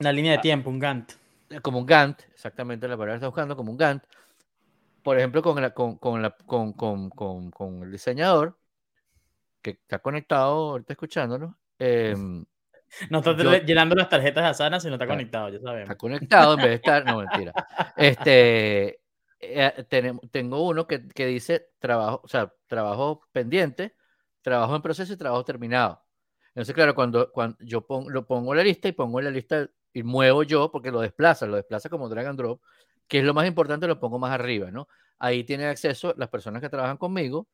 Una línea de ah, tiempo, un Gantt. Eh, como un Gantt, exactamente la palabra que estás buscando, como un Gantt. Por ejemplo, con, la, con, con, la, con, con, con el diseñador, que está conectado ahorita escuchándonos. Eh, no está llenando las tarjetas de Asana si no está conectado, ya sabemos. Está conectado en vez de estar. No, mentira. *laughs* Este, eh, tengo uno que, que, dice trabajo, o sea, trabajo pendiente, trabajo en proceso y trabajo terminado. Entonces, claro, cuando, cuando yo pongo, lo pongo en la lista y pongo en la lista y muevo yo, porque lo desplaza, lo desplaza como drag and drop, que es lo más importante, lo pongo más arriba, ¿no? Ahí tienen acceso las personas que trabajan conmigo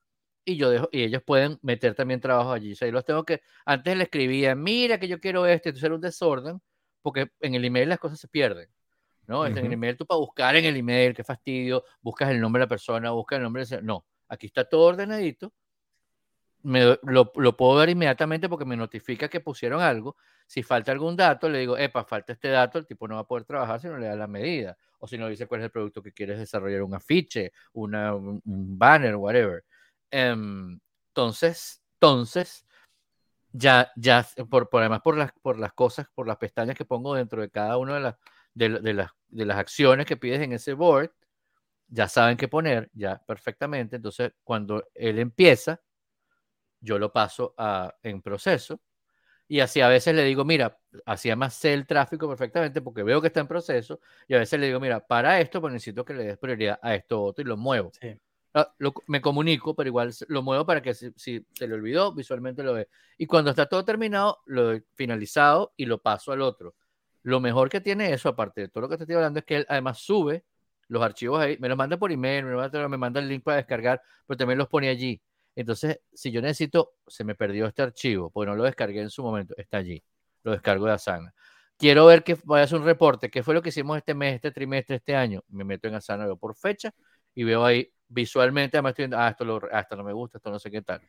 y yo dejo, y ellos pueden meter también trabajo allí. O sea, yo los tengo que, antes le escribía, mira que yo quiero este, entonces era un desorden, porque en el email las cosas se pierden. ¿no? En el email tú para buscar en el email, qué fastidio, buscas el nombre de la persona, buscas el nombre de... No, aquí está todo ordenadito, me, lo, lo, puedo ver inmediatamente porque me notifica que pusieron algo. Si falta algún dato, le digo, epa, falta este dato, el tipo no va a poder trabajar si no le da la medida. O si no dice cuál es el producto que quieres desarrollar, un afiche, una, un banner, whatever. Em, entonces, entonces, ya, ya, por, por, además por las, por las cosas, por las pestañas que pongo dentro de cada una de las, de, las, de las acciones que pides en ese board, ya saben qué poner, ya perfectamente. Entonces, cuando él empieza, yo lo paso a, en proceso. Y así a veces le digo, mira, así además sé el tráfico perfectamente porque veo que está en proceso. Y a veces le digo, mira, para esto, pues necesito que le des prioridad a esto otro y lo muevo. Sí. Ah, me comunico, pero igual lo muevo para que si, se le olvidó, visualmente lo ve. Y cuando está todo terminado, lo he finalizado y lo paso al otro. Lo mejor que tiene eso, aparte de todo lo que te estoy hablando, es que él además sube los archivos ahí, me los manda por email, me, manda el link para descargar, pero también los pone allí. Entonces, si yo necesito, se me perdió este archivo, porque no lo descargué en su momento, está allí, lo descargo de Asana. Quiero ver que vaya a hacer un reporte, qué fue lo que hicimos este mes, este trimestre, este año. Me meto en Asana, veo por fecha y veo ahí visualmente, además estoy viendo, ah, esto, lo, ah, esto no me gusta, esto no sé qué tal.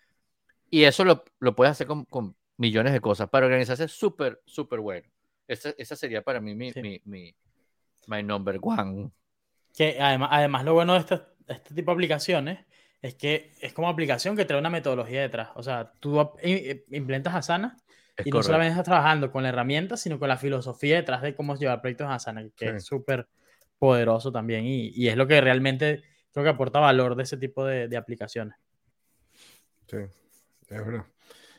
Y eso lo, lo puedes hacer con, con, millones de cosas. Para organizarse es súper, súper bueno. Esa, esa, sería para mí mi, mi, mi my number one. Que además, además lo bueno de este, este tipo de aplicaciones es que es como aplicación que trae una metodología detrás. O sea, tú implementas Asana y no solamente estás trabajando con la herramienta, sino con la filosofía detrás de cómo llevar proyectos a Asana, que es súper poderoso también y, y, es lo que realmente creo que aporta valor de ese tipo de, aplicaciones. Sí, es verdad.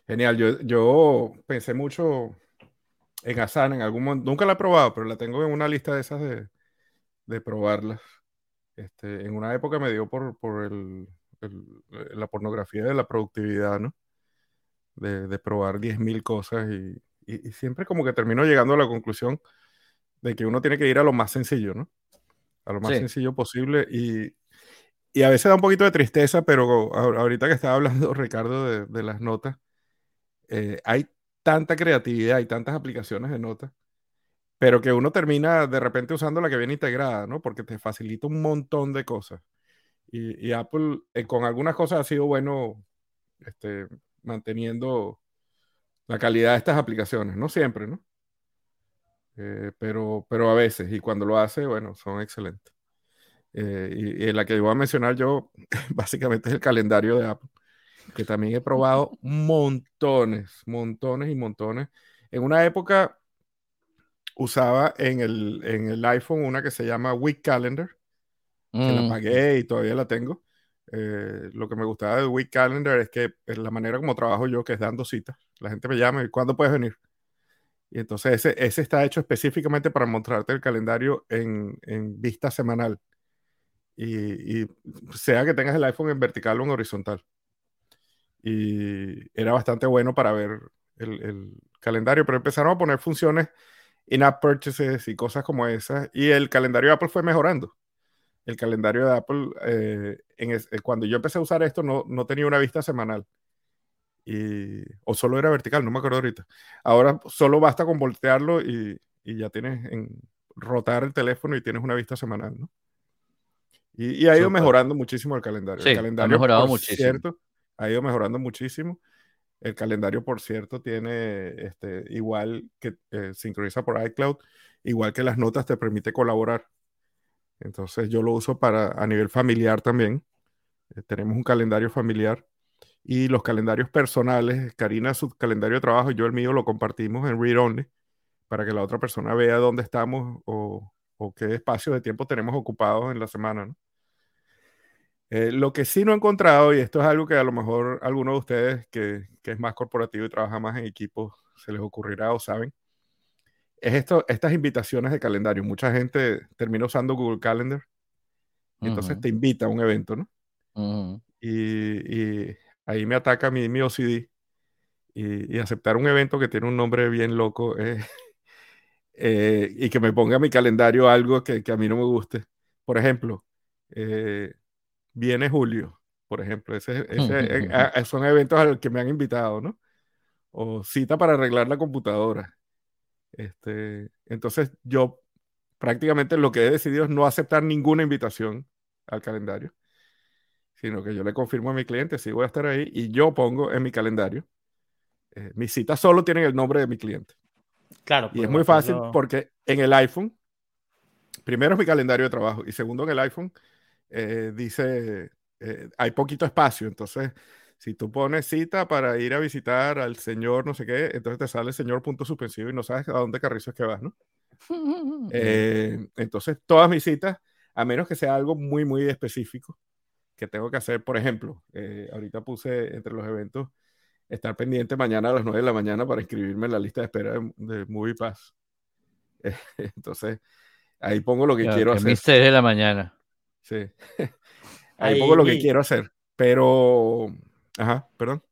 Genial. Yo, yo pensé mucho en Asana en algún momento. Nunca la he probado, pero la tengo en una lista de esas de, de probarlas. Este, en una época me dio por, por el, la pornografía de la productividad, ¿no? De, de probar 10.000 cosas y, y, siempre como que termino llegando a la conclusión de que uno tiene que ir a lo más sencillo, ¿no? A lo más sencillo posible y, y, a veces da un poquito de tristeza, pero ahorita que estaba hablando *laughs* Ricardo de, las notas, eh, hay tanta creatividad y tantas aplicaciones de notas, pero que uno termina de repente usando la que viene integrada, ¿no? Porque te facilita un montón de cosas. Y, y Apple eh, con algunas cosas ha sido bueno este, manteniendo la calidad de estas aplicaciones, no siempre, ¿no? Eh, pero, pero a veces, y cuando lo hace, bueno, son excelentes. Eh, y, la que voy a mencionar yo, *laughs* básicamente es el calendario de Apple, que también he probado montones, montones y montones. En una época usaba en el, en el iPhone una que se llama Week Calendar, que la mm. pagué y todavía la tengo. Eh, lo que me gustaba de Week Calendar es que es la manera como trabajo yo, que es dando citas. La gente me llama y ¿cuándo puedes venir? Y entonces ese, ese está hecho específicamente para mostrarte el calendario en, en vista semanal. Y, sea que tengas el iPhone en vertical o en horizontal. Y era bastante bueno para ver el, calendario, pero empezaron a poner funciones in-app purchases y cosas como esas. Y el calendario de Apple fue mejorando el calendario de Apple, eh, eh, cuando yo empecé a usar esto, no, no tenía una vista semanal. Y, o solo era vertical, no me acuerdo ahorita. Ahora solo basta con voltearlo y, y ya tienes en rotar el teléfono y tienes una vista semanal, ¿no? Y, y ha ido mejorando muchísimo el calendario. el calendario, ha mejorado muchísimo. Cierto, ha ido mejorando muchísimo. El calendario, por cierto, tiene este, igual que eh, sincroniza por iCloud, igual que las notas te permite colaborar. Entonces yo lo uso para a nivel familiar también. Eh, tenemos un calendario familiar y los calendarios personales, Karina su calendario de trabajo y yo el mío lo compartimos en Read Only para que la otra persona vea dónde estamos o, qué espacio de tiempo tenemos ocupados en la semana. Eh, lo que sí no he encontrado, y esto es algo que a lo mejor alguno de ustedes que, que es más corporativo y trabaja más en equipos se les ocurrirá o saben, es esto, estas invitaciones de calendario. Mucha gente termina usando Google Calendar y entonces te invita a un evento, ¿no? y, ahí me ataca mi, mi OCD y, aceptar un evento que tiene un nombre bien loco eh, y que me ponga en mi calendario algo que, a mí no me guste. Por ejemplo, eh, viene julio, por ejemplo. Ese, ese, son eventos a los que me han invitado, ¿no? O cita para arreglar la computadora. Este, entonces yo prácticamente lo que he decidido es no aceptar ninguna invitación al calendario, sino que yo le confirmo a mi cliente si voy a estar ahí y yo pongo en mi calendario. Eh, mis citas solo tienen el nombre de mi cliente. Claro. Y es muy fácil porque en el iPhone, primero es mi calendario de trabajo y segundo en el iPhone eh, dice, eh, hay poquito espacio, entonces si tú pones cita para ir a visitar al señor no sé qué, entonces te sale señor punto suspensivo y no sabes a dónde carrizo es que vas, ¿no? *laughs* Eh, entonces, todas mis citas, a menos que sea algo muy, muy específico que tengo que hacer, por ejemplo, eh, ahorita puse entre los eventos estar pendiente mañana a las 9 de la mañana para inscribirme en la lista de espera de, Movie Pass. *laughs* entonces, ahí pongo lo que quiero hacer. 6 de la mañana. Sí. *laughs* ahí pongo lo que quiero hacer. Pero Ajá, perdón.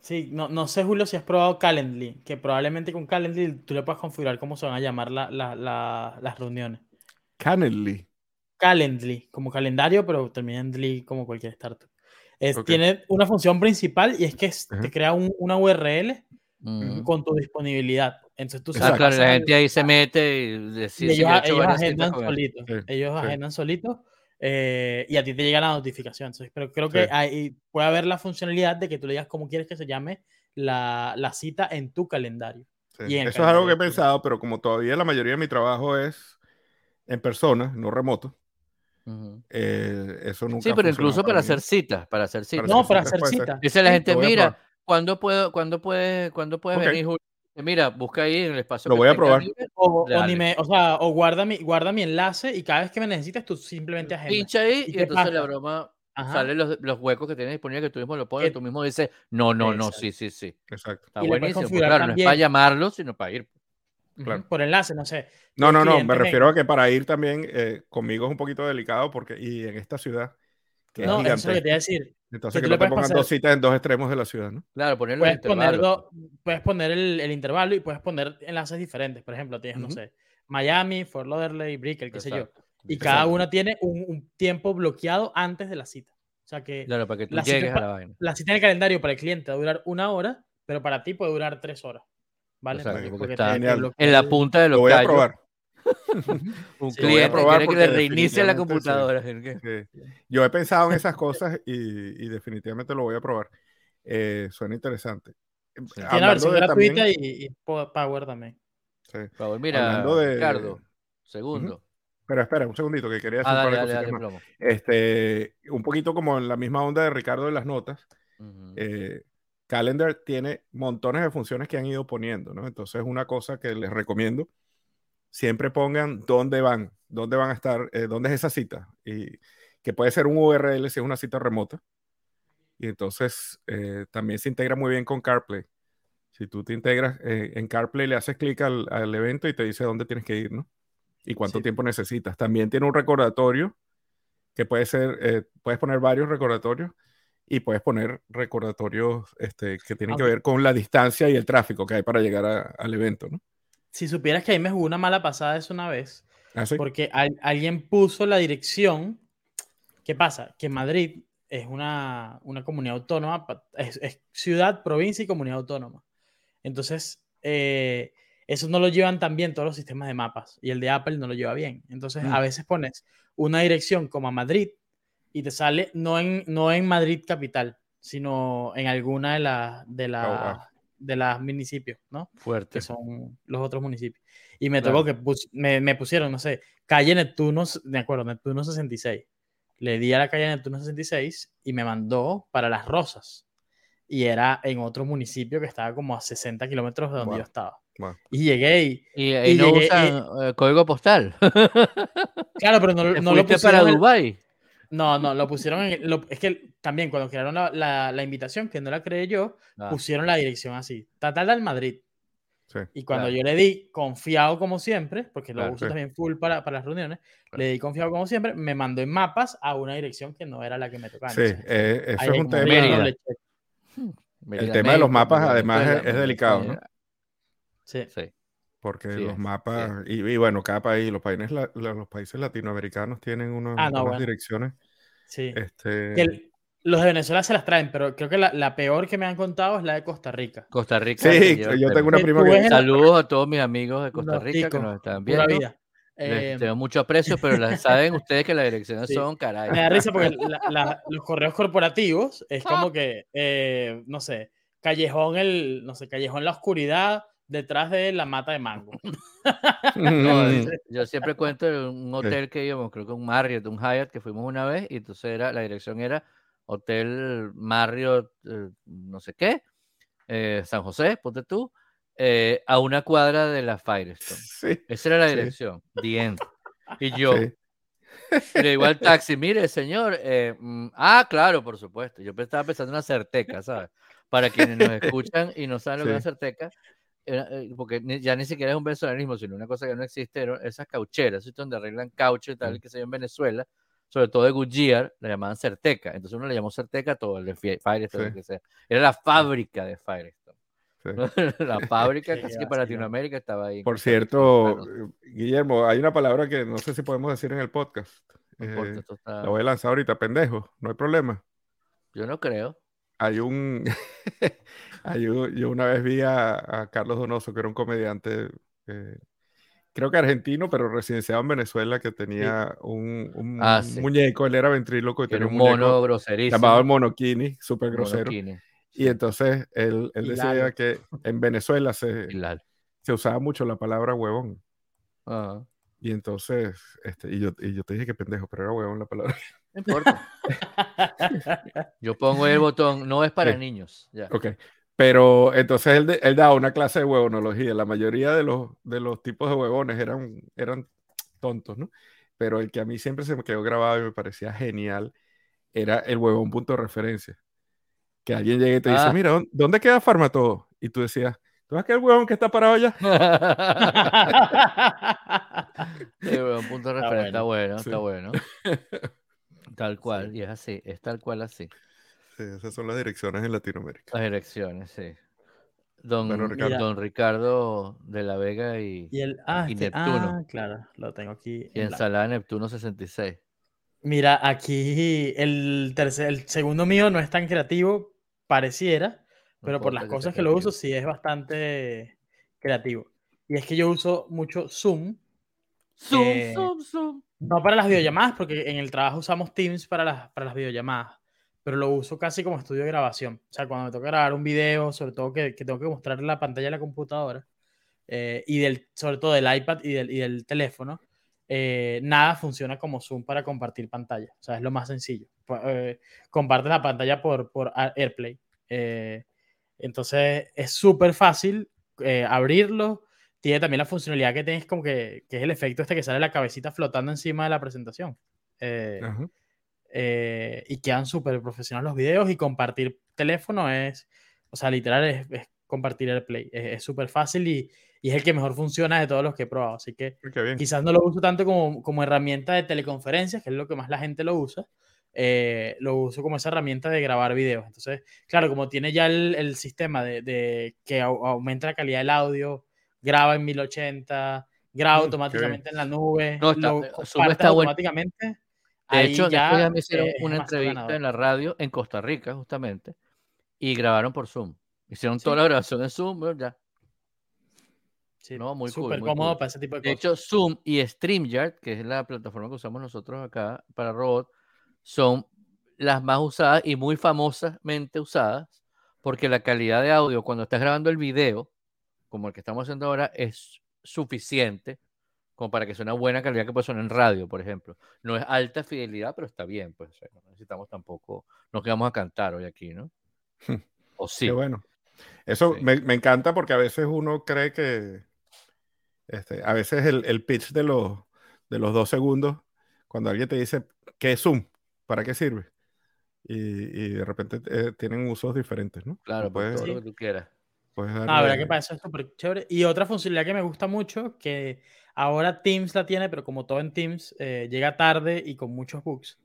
Sí, no, no sé, Julio, si has probado Calendly, que probablemente con Calendly tú le puedas configurar cómo se van a llamar las reuniones. Calendly. Calendly, como calendario, pero también en como cualquier startup. Tiene una función principal y es que te crea una URL con tu disponibilidad. Entonces tú ah, claro, la gente ahí se mete y, decide ellos, agendan solitos. Ellos agendan solitos eh, y a ti te llega la notificación. pero creo que ahí puede haber la funcionalidad de que tú le digas cómo quieres que se llame la, la cita en tu calendario. Eso es algo que he pensado, pero como todavía la mayoría de mi trabajo es en persona, no remoto. Eh, eso nunca sí, pero incluso para hacer citas, para hacer citas. no, para hacer citas. Dice la gente, mira, ¿cuándo puedo, cuándo puede, cuándo puede venir Julio? Mira, busca ahí en el espacio. Lo voy a probar. o, o, sea, o guarda mi, guarda mi enlace y cada vez que me necesites tú simplemente agendas. Pincha ahí y, entonces la broma sale los, los, huecos que tienes disponibles que tú mismo lo pones, tú mismo dices, no, no, no, sí, sí, sí. Exacto. Está buenísimo. Claro, no es para llamarlo, sino para ir. Claro. Por enlace, no sé. No, no, no, me refiero a que para ir también eh, conmigo es un poquito delicado porque, y en esta ciudad, que no, es gigante, eso es lo que te iba a decir. Entonces que, no te pongan dos citas en dos extremos de la ciudad, ¿no? Claro, ponerlo puedes poner, puedes poner el, el, intervalo y puedes poner enlaces diferentes. Por ejemplo, tienes, no sé, Miami, Fort Lauderdale, Brickell, qué sé yo. Y cada una tiene un, un, tiempo bloqueado antes de la cita. O sea que, claro, para que tú la, llegues cita, a la vaina. la cita en el calendario para el cliente va a durar una hora, pero para ti puede durar tres horas. ¿Vale? Exacto, porque, está en la punta de los Lo voy a probar. *laughs* un sí, cliente quiere que le reinicie la computadora. Sí. Sí. Yo he pensado en esas cosas y, y definitivamente lo voy a probar. Eh, suena interesante. Tiene la versión gratuita también... y, y, Power también. Power, mira, de... Ricardo, segundo. Uh -huh. Pero espera, un segundito que quería ah, dale, dale, dale, más. Este, un poquito como en la misma onda de Ricardo de las notas. Uh -huh. eh, Calendar tiene montones de funciones que han ido poniendo, ¿no? Entonces, una cosa que les recomiendo siempre pongan dónde van, dónde van a estar, eh, dónde es esa cita. Y que puede ser un URL si es una cita remota. Y entonces eh, también se integra muy bien con CarPlay. Si tú te integras eh, en CarPlay, le haces clic al, al, evento y te dice dónde tienes que ir, ¿no? Y cuánto sí. tiempo necesitas. También tiene un recordatorio que puede ser, puedes poner varios recordatorios y puedes poner recordatorios este, que tienen okay. que ver con la distancia y el tráfico que hay para llegar a, al evento, ¿no? Si supieras que ahí me jugó una mala pasada eso una vez, ¿Ah, sí? porque alguien puso la dirección. ¿Qué pasa? Que Madrid es una, una comunidad autónoma, es, es, ciudad, provincia y comunidad autónoma. Entonces, eh, eso no lo llevan tan bien todos los sistemas de mapas y el de Apple no lo lleva bien. Entonces, mm. a veces pones una dirección como a Madrid y te sale no en, no en Madrid capital, sino en alguna de las de la, oh, wow de los municipios, ¿no? Fuerte. Que son los otros municipios. Y me claro. tocó que pus me, me, pusieron, no sé, calle Neptuno, de acuerdo, Neptuno 66. Le di a la calle Neptuno 66 y me mandó para Las Rosas. Y era en otro municipio que estaba como a 60 kilómetros de donde wow. yo estaba. Wow. Y llegué y... Y, y, y no llegué, usan y... código postal. claro, pero no, *laughs* no lo pusieron... para Dubái? No, no, lo pusieron en. Lo, es que también cuando crearon la, la, la, invitación, que no la creé yo, ah. pusieron la dirección así: Tatal del Madrid. Sí, y cuando claro. yo le di confiado como siempre, porque lo claro, uso sí. también full para, para las reuniones, claro. le di confiado como siempre, me mandó en mapas a una dirección que no era la que me tocaba. Sí, eh, eso es un tema. Mérida. Mérida. El tema de los mapas, además, es, es delicado, ¿no? Sí. sí. Porque sí, los mapas, sí. y, y, bueno, cada país, los países, la, los países latinoamericanos tienen unos, ah, no, unas bueno. direcciones. Sí. Este... El, los de Venezuela se las traen, pero creo que la, la, peor que me han contado es la de Costa Rica. Costa Rica. Sí, yo, yo tengo una prima que... Saludos a todos mis amigos de Costa Rica que nos están viendo. Vida. Les eh, tengo mucho aprecio, pero la, *laughs* saben ustedes que las direcciones sí. son caray. Me da risa porque la, *laughs* los correos corporativos es como que, eh, no sé, callejón el, no sé, callejón la oscuridad, detrás de la mata de mango. *laughs* *laughs* no, yo siempre cuento de un hotel que íbamos, creo que un Marriott, un Hyatt, que fuimos una vez, y entonces era, la dirección era Hotel Marriott, eh, no sé qué, eh, San José, ponte tú, eh, a una cuadra de la Firestone. *laughs* Sí, Esa era la dirección, sí. bien. Y yo, sí. le digo al taxi, mire, señor, eh, mm, ah, claro, por supuesto, yo estaba pensando en una certeca, ¿sabes? Para quienes nos escuchan y no saben lo que es una certeca, eh, porque ya ni siquiera es un venezolanismo, sino una cosa que no existe, esas caucheras, ¿sí? donde arreglan caucho y tal, mm. que se ve en Venezuela, sobre todo de Goodyear, la llamaban Certeca. Entonces uno le llamó Certeca todo, el de Firestone, sí. que sea. Era la fábrica de Firestone. Sí. *laughs* la *laughs* fábrica, casi que para Latinoamérica estaba ahí. Por cierto, Guillermo, hay una palabra que no sé si podemos decir en el podcast. No importa, eh, está... La voy a lanzar ahorita, pendejo, no hay problema. Yo no creo. Hay un. *laughs* yo, yo, una vez vi a, a, Carlos Donoso, que era un comediante, eh, creo que argentino, pero residenciado en Venezuela, que tenía sí. un, un ah, sí. muñeco, él era ventríloco y tenía un, mono groserísimo. Llamado el monoquini, súper grosero. Y entonces él, él decía que en Venezuela se, se usaba mucho la palabra huevón. Uh -huh. Y entonces, este, y, yo, y yo te dije que pendejo, pero era huevón la palabra. *laughs* No importa. *laughs* Yo pongo el botón, no es para sí. niños. Ya. Ok. Pero entonces él, él daba una clase de huevonología. La mayoría de los, de los tipos de huevones eran, eran tontos, ¿no? Pero el que a mí siempre se me quedó grabado y me parecía genial era el huevón punto de referencia. Que alguien llegue y te dice, Ah. mira, ¿dónde queda Farmatodo? Y tú decías, ¿tú ves que el huevón que está parado allá? *laughs* Bueno, un punto de referencia está bueno, Sí. está bueno. *laughs* Tal cual, y es así, es tal cual así. Sí, esas son las direcciones en Latinoamérica. Las elecciones, sí. Don, Bueno, Ricardo. don Ricardo de la Vega y, y el, ah, Y este- Neptuno. ah, claro, lo tengo aquí. y en ensalada Neptuno 66. Mira, aquí el, tercer, el segundo mío no es tan creativo, pareciera, No pero por las cosas que lo uso sí es bastante creativo. Y es que yo uso mucho Zoom, Zoom, Eh, zoom, zoom. No para las videollamadas, porque en el trabajo usamos Teams para las, para las videollamadas, pero lo uso casi como estudio de grabación. O sea, cuando me toca grabar un video, sobre todo que, que tengo que mostrar la pantalla de la computadora, eh, y del, sobre todo del iPad y del, y del teléfono, eh, nada funciona como Zoom para compartir pantalla. O sea, es lo más sencillo. Eh, compartes la pantalla por, por AirPlay. Eh, entonces, es súper fácil abrirlo. Tiene también la funcionalidad que tienes como que, que es el efecto este que sale la cabecita flotando encima de la presentación. Eh, Ajá. eh, y quedan súper profesionales los videos y compartir teléfono es, o sea, literal es, es compartir el play. Es súper fácil y, y es el que mejor funciona de todos los que he probado. Así que bien. quizás no lo uso tanto como, como herramienta de teleconferencias, que es lo que más la gente lo usa. eh, lo uso como esa herramienta de grabar videos. Entonces, claro, como tiene ya el, el sistema de, de que au- aumenta la calidad del audio, graba en 1080, graba Mm, automáticamente en la nube, No, está- lo bueno. automáticamente. De ahí hecho, ya, después ya me hicieron eh, una entrevista ganador. en la radio en Costa Rica, justamente, y grabaron por Zoom. Hicieron Sí. toda la grabación en Zoom, ya. Sí, No, muy cool, súper muy cómodo cool. para ese tipo de De cosas. hecho, Zoom y StreamYard, que es la plataforma que usamos nosotros acá para Robot, son las más usadas y muy famosamente usadas porque la calidad de audio cuando estás grabando el video, como el que estamos haciendo ahora, es suficiente como para que sea una buena calidad que puede sonar en radio, por ejemplo. No es alta fidelidad, pero está bien, pues o sea, no necesitamos tampoco, nos quedamos a cantar hoy aquí, ¿no? *laughs* O sí. Qué bueno. Eso Sí. me, me encanta porque a veces uno cree que, este, a veces el, el pitch de los, de los dos segundos, cuando alguien te dice, ¿qué es Zoom? ¿Para qué sirve? Y, y de repente eh, tienen usos diferentes, ¿no? Claro, por puedes, todo lo que tú quieras. Puedes darle- verdad que para eso es súper chévere. Y otra funcionalidad que me gusta mucho, que ahora Teams la tiene, pero como todo en Teams, eh, llega tarde y con muchos bugs.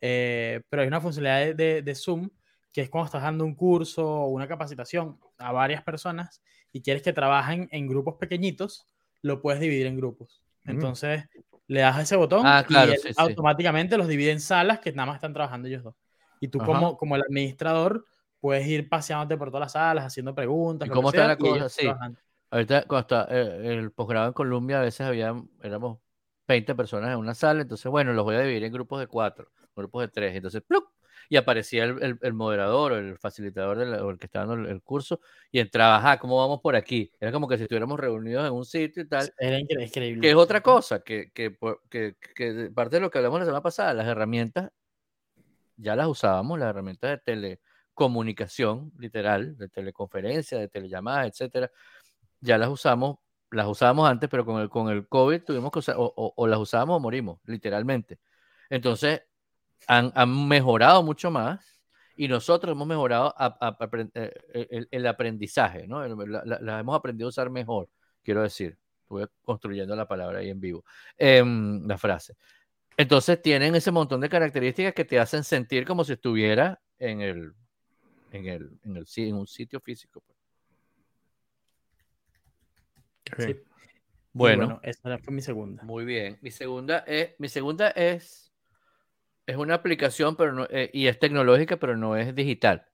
Eh, pero hay una funcionalidad de, de- de Zoom, que es cuando estás dando un curso o una capacitación a varias personas y quieres que trabajen en grupos pequeñitos, lo puedes dividir en grupos. Mm. Entonces, le das a ese botón Ah, claro, y él sí, sí. automáticamente los divide en salas que nada más están trabajando ellos dos. Y tú Ajá. como, como el administrador puedes ir paseándote por todas las salas, haciendo preguntas. ¿Y cómo está la cosa? Sí. Ahorita, cuando está eh, el posgrado en Colombia, a veces había, éramos 20 personas en una sala, entonces, bueno, los voy a dividir en grupos de cuatro, grupos de tres, entonces, ¡plup! y aparecía el, el- el moderador o el facilitador del, el que estaba dando el, curso y entraba, ajá, ¿cómo vamos por aquí? Era como que si estuviéramos reunidos en un sitio y tal, Era incre- increíble. que es otra cosa, que, que, por- que, que de parte de lo que hablamos la semana pasada, las herramientas ya las usábamos, las herramientas de telecomunicación, literal, de teleconferencia, de telellamadas, etcétera, ya las usamos, las usábamos antes, pero con el, con el COVID tuvimos que usar, o, o- las usábamos o morimos, literalmente. Entonces, han, han mejorado mucho más y nosotros hemos mejorado apren- eh, el, aprendizaje, ¿no? Las hemos aprendido a usar mejor, quiero decir. Estuve construyendo la palabra ahí en vivo, em, la frase. Entonces tienen ese montón de características que te hacen sentir como si estuviera en el, en el, en el, en un sitio físico. pues. Sí. Y Bueno, esa fue mi segunda. muy bien. Mi segunda es, mi segunda es, es una aplicación, pero no, eh, y es tecnológica, pero no es digital.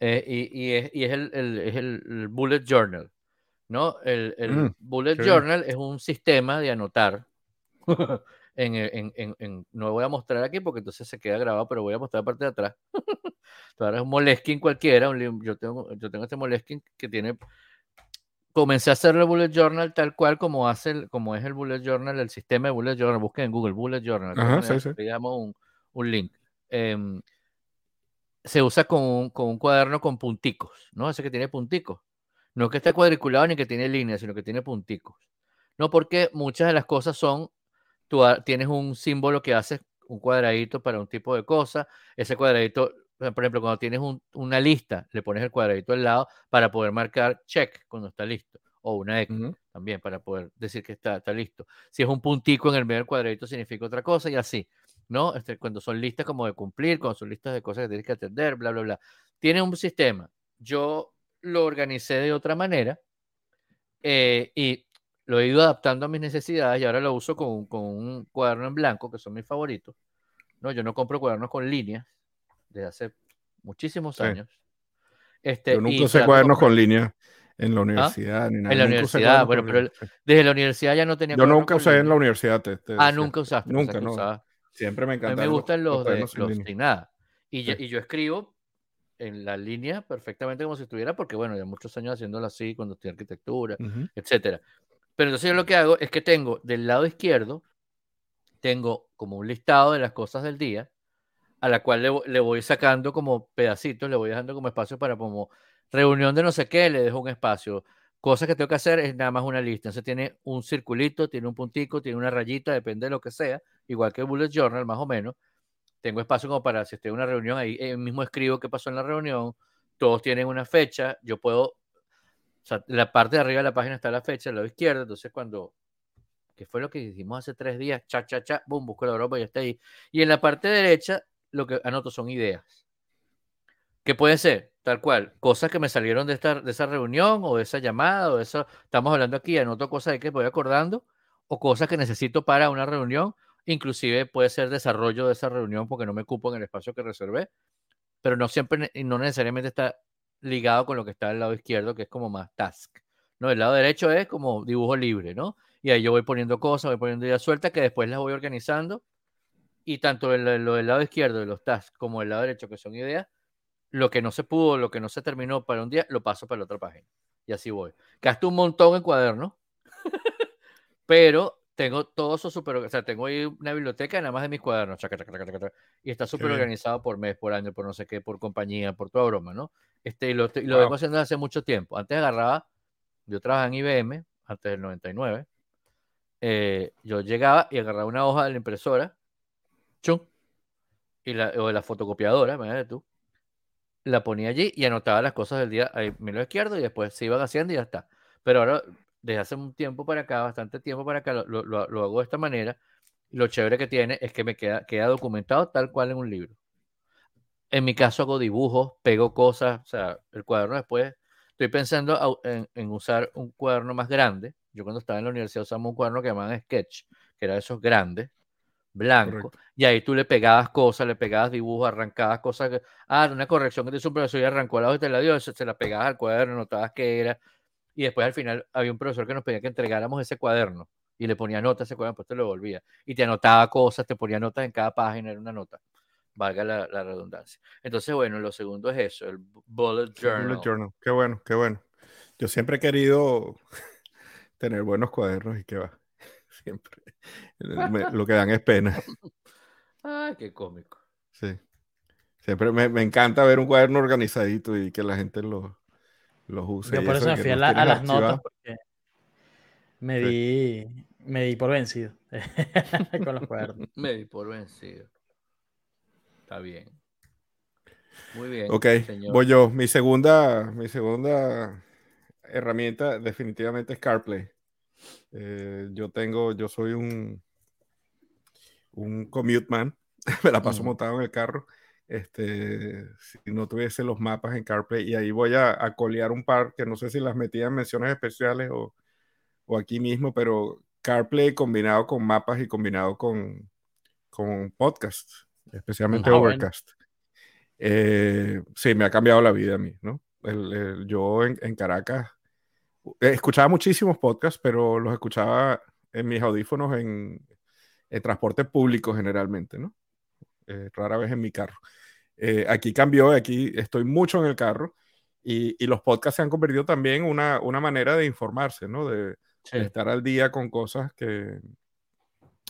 Eh, y, y es, y es el, el- es el- el Bullet Journal, ¿no? El, el Mm, Bullet. Journal es un sistema de anotar. *laughs* en, en- en- en- no voy a mostrar aquí porque entonces se queda grabado, pero voy a mostrar la parte de atrás. *laughs* Ahora es un Moleskine cualquiera. un yo, tengo, yo tengo este Moleskine que tiene. Comencé a hacer el Bullet Journal tal cual como, hace el- como es el Bullet Journal, el sistema de Bullet Journal. Busquen en Google Bullet Journal. Ajá, sí, maneras, sí. Le damos un, un link. Em, se usa con un, con un cuaderno con punticos, ¿no? Ese que tiene punticos. No que esté cuadriculado ni que tiene líneas, sino que tiene punticos. No porque muchas de las cosas son, tú tienes un símbolo que hace un cuadradito para un tipo de cosa, ese cuadradito, por ejemplo, cuando tienes una lista, le pones el cuadradito al lado para poder marcar check cuando está listo, o una X también para poder decir que está, está listo. Si es un puntico en el medio del cuadradito significa otra cosa y así. ¿no? Este, cuando son listas como de cumplir, cuando son listas de cosas que tienes que atender, bla, bla, bla. Tiene un sistema. Yo lo organicé de otra manera eh, y lo he ido adaptando a mis necesidades y ahora lo uso con, con, un cuaderno en blanco, que son mis favoritos. ¿no? Yo no compro cuadernos con líneas desde hace muchísimos años. Este, Yo nunca usé cuadernos con líneas en la ¿Ah? universidad. Ni nada. En la universidad, bueno, pero desde la universidad ya no tenía. Yo nunca usé en la universidad. ah, nunca usaste. Nunca, no. Siempre me encantan. Me gustan los, de, los sin nada. Y, yo, escribo en la línea perfectamente como si estuviera, porque bueno, ya muchos años haciéndolo así cuando en arquitectura, etcétera. Pero entonces yo lo que hago es que tengo del lado izquierdo, tengo como un listado de las cosas del día, a la cual le, voy sacando como pedacitos, le voy dejando como espacio para como reunión de no sé qué, le dejo un espacio cosas que tengo que hacer es nada más una lista. Entonces tiene un circulito, tiene un puntico, tiene una rayita, depende de lo que sea, igual que el bullet journal más o menos. Tengo espacio como para si estoy en una reunión, ahí mismo escribo qué pasó en la reunión, todos tienen una fecha, yo puedo, o sea, la parte de arriba de la página está la fecha, el lado izquierdo, entonces cuando, que fue lo que hicimos hace tres días, cha, cha, cha, boom, busco la Europa y ya está ahí. Y en la parte derecha, lo que anoto son ideas. ¿Qué puede ser? Tal cual, cosas que me salieron de, esta, de esa reunión o de esa llamada o de eso, estamos hablando aquí, anoto cosas de que voy acordando o cosas que necesito para una reunión, inclusive puede ser desarrollo de esa reunión porque no me ocupo en el espacio que reservé, pero no siempre, no necesariamente está ligado con lo que está al lado izquierdo, que es como más task. No, el lado derecho es como dibujo libre, ¿no? Y ahí yo voy poniendo cosas, voy poniendo ideas sueltas que después las voy organizando. Y tanto lo del lado izquierdo de los tasks como el lado derecho, que son ideas, lo que no se pudo, lo que no se terminó para un día, lo paso para la otra página. Y así voy. Gasto un montón en cuadernos, *laughs* pero tengo todo eso súper, o sea, tengo ahí una biblioteca nada más de mis cuadernos, y está súper organizado por mes, por año, por no sé qué, por compañía, por toda broma, ¿no? Este, y lo, lo vengo haciendo hace mucho tiempo. Antes agarraba, yo trabajaba en IBM, antes del 99, eh, yo llegaba y agarraba una hoja de la impresora, chum, y la, o de la fotocopiadora, imagínate tú, la ponía allí y anotaba las cosas del día ahí, mi lado izquierdo y después se iban haciendo y ya está. Pero ahora, desde hace un tiempo para acá, bastante tiempo para acá, lo, lo, hago de esta manera. Lo chévere que tiene es que me queda, queda documentado tal cual en un libro. En mi caso hago dibujos, pego cosas, o sea, el cuaderno después, estoy pensando en, en usar un cuaderno más grande. Yo cuando estaba en la universidad usamos un cuaderno que llamaban Sketch, que era de esos grandes, blanco, y ahí tú le pegabas cosas, le pegabas dibujos, arrancabas cosas, que, ah, una corrección que te hizo un profesor y arrancó la hoja y te la dio, se, la pegabas al cuaderno, notabas qué era, y después al final había un profesor que nos pedía que entregáramos ese cuaderno, y le ponía notas a ese cuaderno, pues te lo devolvía, y te anotaba cosas, te ponía notas en cada página, era una nota, valga la, redundancia. Entonces, bueno, lo segundo es eso, el bullet journal. Bullet journal, qué bueno, qué bueno. Yo siempre he querido *laughs* tener buenos cuadernos y qué va, *laughs* siempre lo que dan es pena. *laughs* Ay, qué cómico. Sí. Siempre me, me, encanta ver un cuaderno organizadito y que la gente lo, los use. Yo por eso, me fui a, las notas porque me di, me di por vencido *laughs* con los cuadernos. *laughs* Me di por vencido. Está bien. Muy bien. Ok, voy yo. Mi segunda, mi segunda herramienta definitivamente es CarPlay. Eh, yo tengo, yo soy un, un commute man, *laughs* me la paso montado en el carro. Este, si no tuviese los mapas en CarPlay, y ahí voy a, a colear un par que no sé si las metía en menciones especiales o, o aquí mismo, pero CarPlay combinado con mapas y combinado con, con podcast, especialmente ah, Overcast. Eh, sí, me ha cambiado la vida a mí, ¿no? El, yo en, en, Caracas eh, escuchaba muchísimos podcasts, pero los escuchaba en mis audífonos en, en transporte público generalmente, ¿no? Eh, rara vez en mi carro. Eh, aquí cambió, aquí estoy mucho en el carro y, y los podcasts se han convertido también en una, una, manera de informarse, ¿no? De, estar al día con cosas que,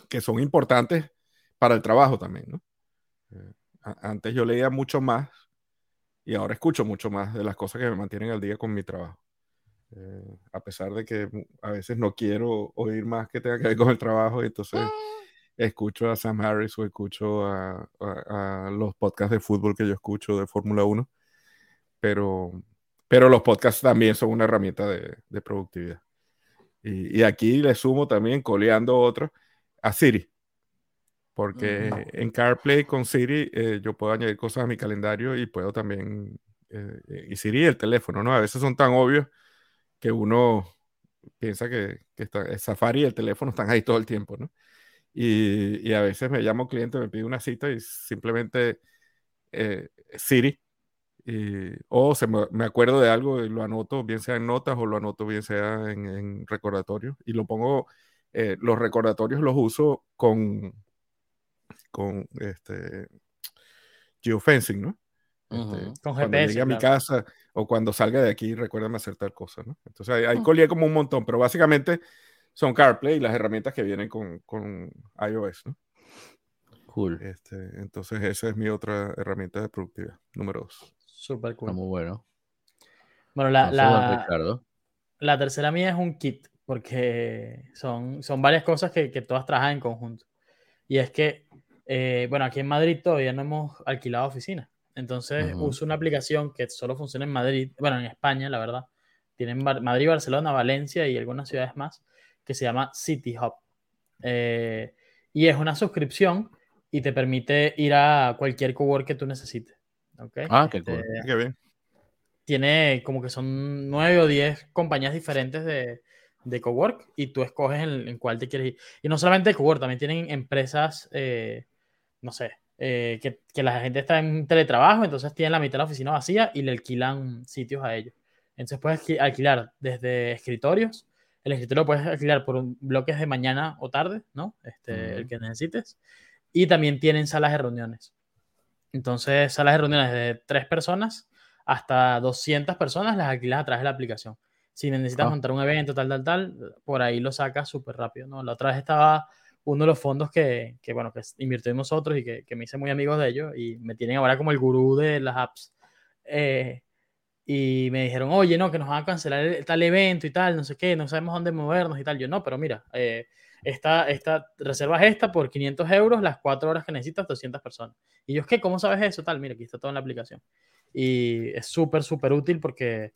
que son importantes para el trabajo también, ¿no? antes yo leía mucho más y ahora escucho mucho más de las cosas que me mantienen al día con mi trabajo. Eh, a pesar de que a veces no quiero oír más que tenga que ver con el trabajo, y entonces escucho a Sam Harris o escucho a, los podcasts de fútbol que yo escucho de Fórmula 1, pero, pero los podcasts también son una herramienta de, productividad. Y, aquí le sumo también, coleando otro, a Siri. Porque en CarPlay con Siri eh, yo puedo añadir cosas a mi calendario y puedo también... Eh, y Siri el teléfono, ¿no? A veces son tan obvios que uno piensa que, que está, Safari y el teléfono están ahí todo el tiempo, ¿no? Y, a veces me llama un cliente, me pide una cita y simplemente eh, Siri, o se me, acuerdo de algo y lo anoto, bien sea en notas o lo anoto bien sea en, en recordatorios. Y lo pongo, eh, los recordatorios los uso con, con este, geofencing, ¿no? Este, con cuando llegue a mi casa o cuando salga de aquí, recuérdame hacer tal cosa, ¿no? Entonces ahí, ahí como un montón, pero básicamente son CarPlay y las herramientas que vienen con, con iOS, ¿no? Cool. Este, entonces, esa es mi otra herramienta de productividad, número dos. Súper cool. muy bueno. Bueno, la, la, la, tercera mía es un kit, porque son, son varias cosas que, que todas trabajan en conjunto. Y es que, eh, bueno, aquí en Madrid todavía no hemos alquilado oficina. Entonces uso una aplicación que solo funciona en Madrid, bueno, en España, la verdad. Tienen Madrid, Barcelona, Valencia y algunas ciudades más que se llama City Hub. Eh, y es una suscripción y te permite ir a cualquier cowork que tú necesites. ¿okay? Ah, qué, este, qué bien. Tiene como que son nueve o diez compañías diferentes de, de cowork y tú escoges en, cuál te quieres ir. Y no solamente cowork, también tienen empresas, eh, no sé, eh, que, que, la gente está en teletrabajo, entonces tienen la mitad de la oficina vacía y le alquilan sitios a ellos. Entonces puedes alquilar desde escritorios el escritorio lo puedes alquilar por bloques de mañana o tarde, ¿no? Este, El que necesites. Y también tienen salas de reuniones. Entonces, salas de reuniones de tres personas hasta 200 personas las alquilas a través de la aplicación. Si necesitas ah. montar un evento, tal, tal, tal, por ahí lo sacas súper rápido, ¿no? La otra vez estaba uno de los fondos que, que bueno, que invirtió nosotros y que, que, me hice muy amigos de ellos y me tienen ahora como el gurú de las apps. Eh, y me dijeron, oye, no, que nos van a cancelar tal evento y tal, no sé qué, no sabemos dónde movernos y tal. Yo, no, pero mira, eh, esta, esta reserva es esta por 500 euros, las cuatro horas que necesitas, 200 personas. Y yo, que, ¿cómo sabes eso? Tal, mira, aquí está todo en la aplicación. Y es súper, súper útil porque,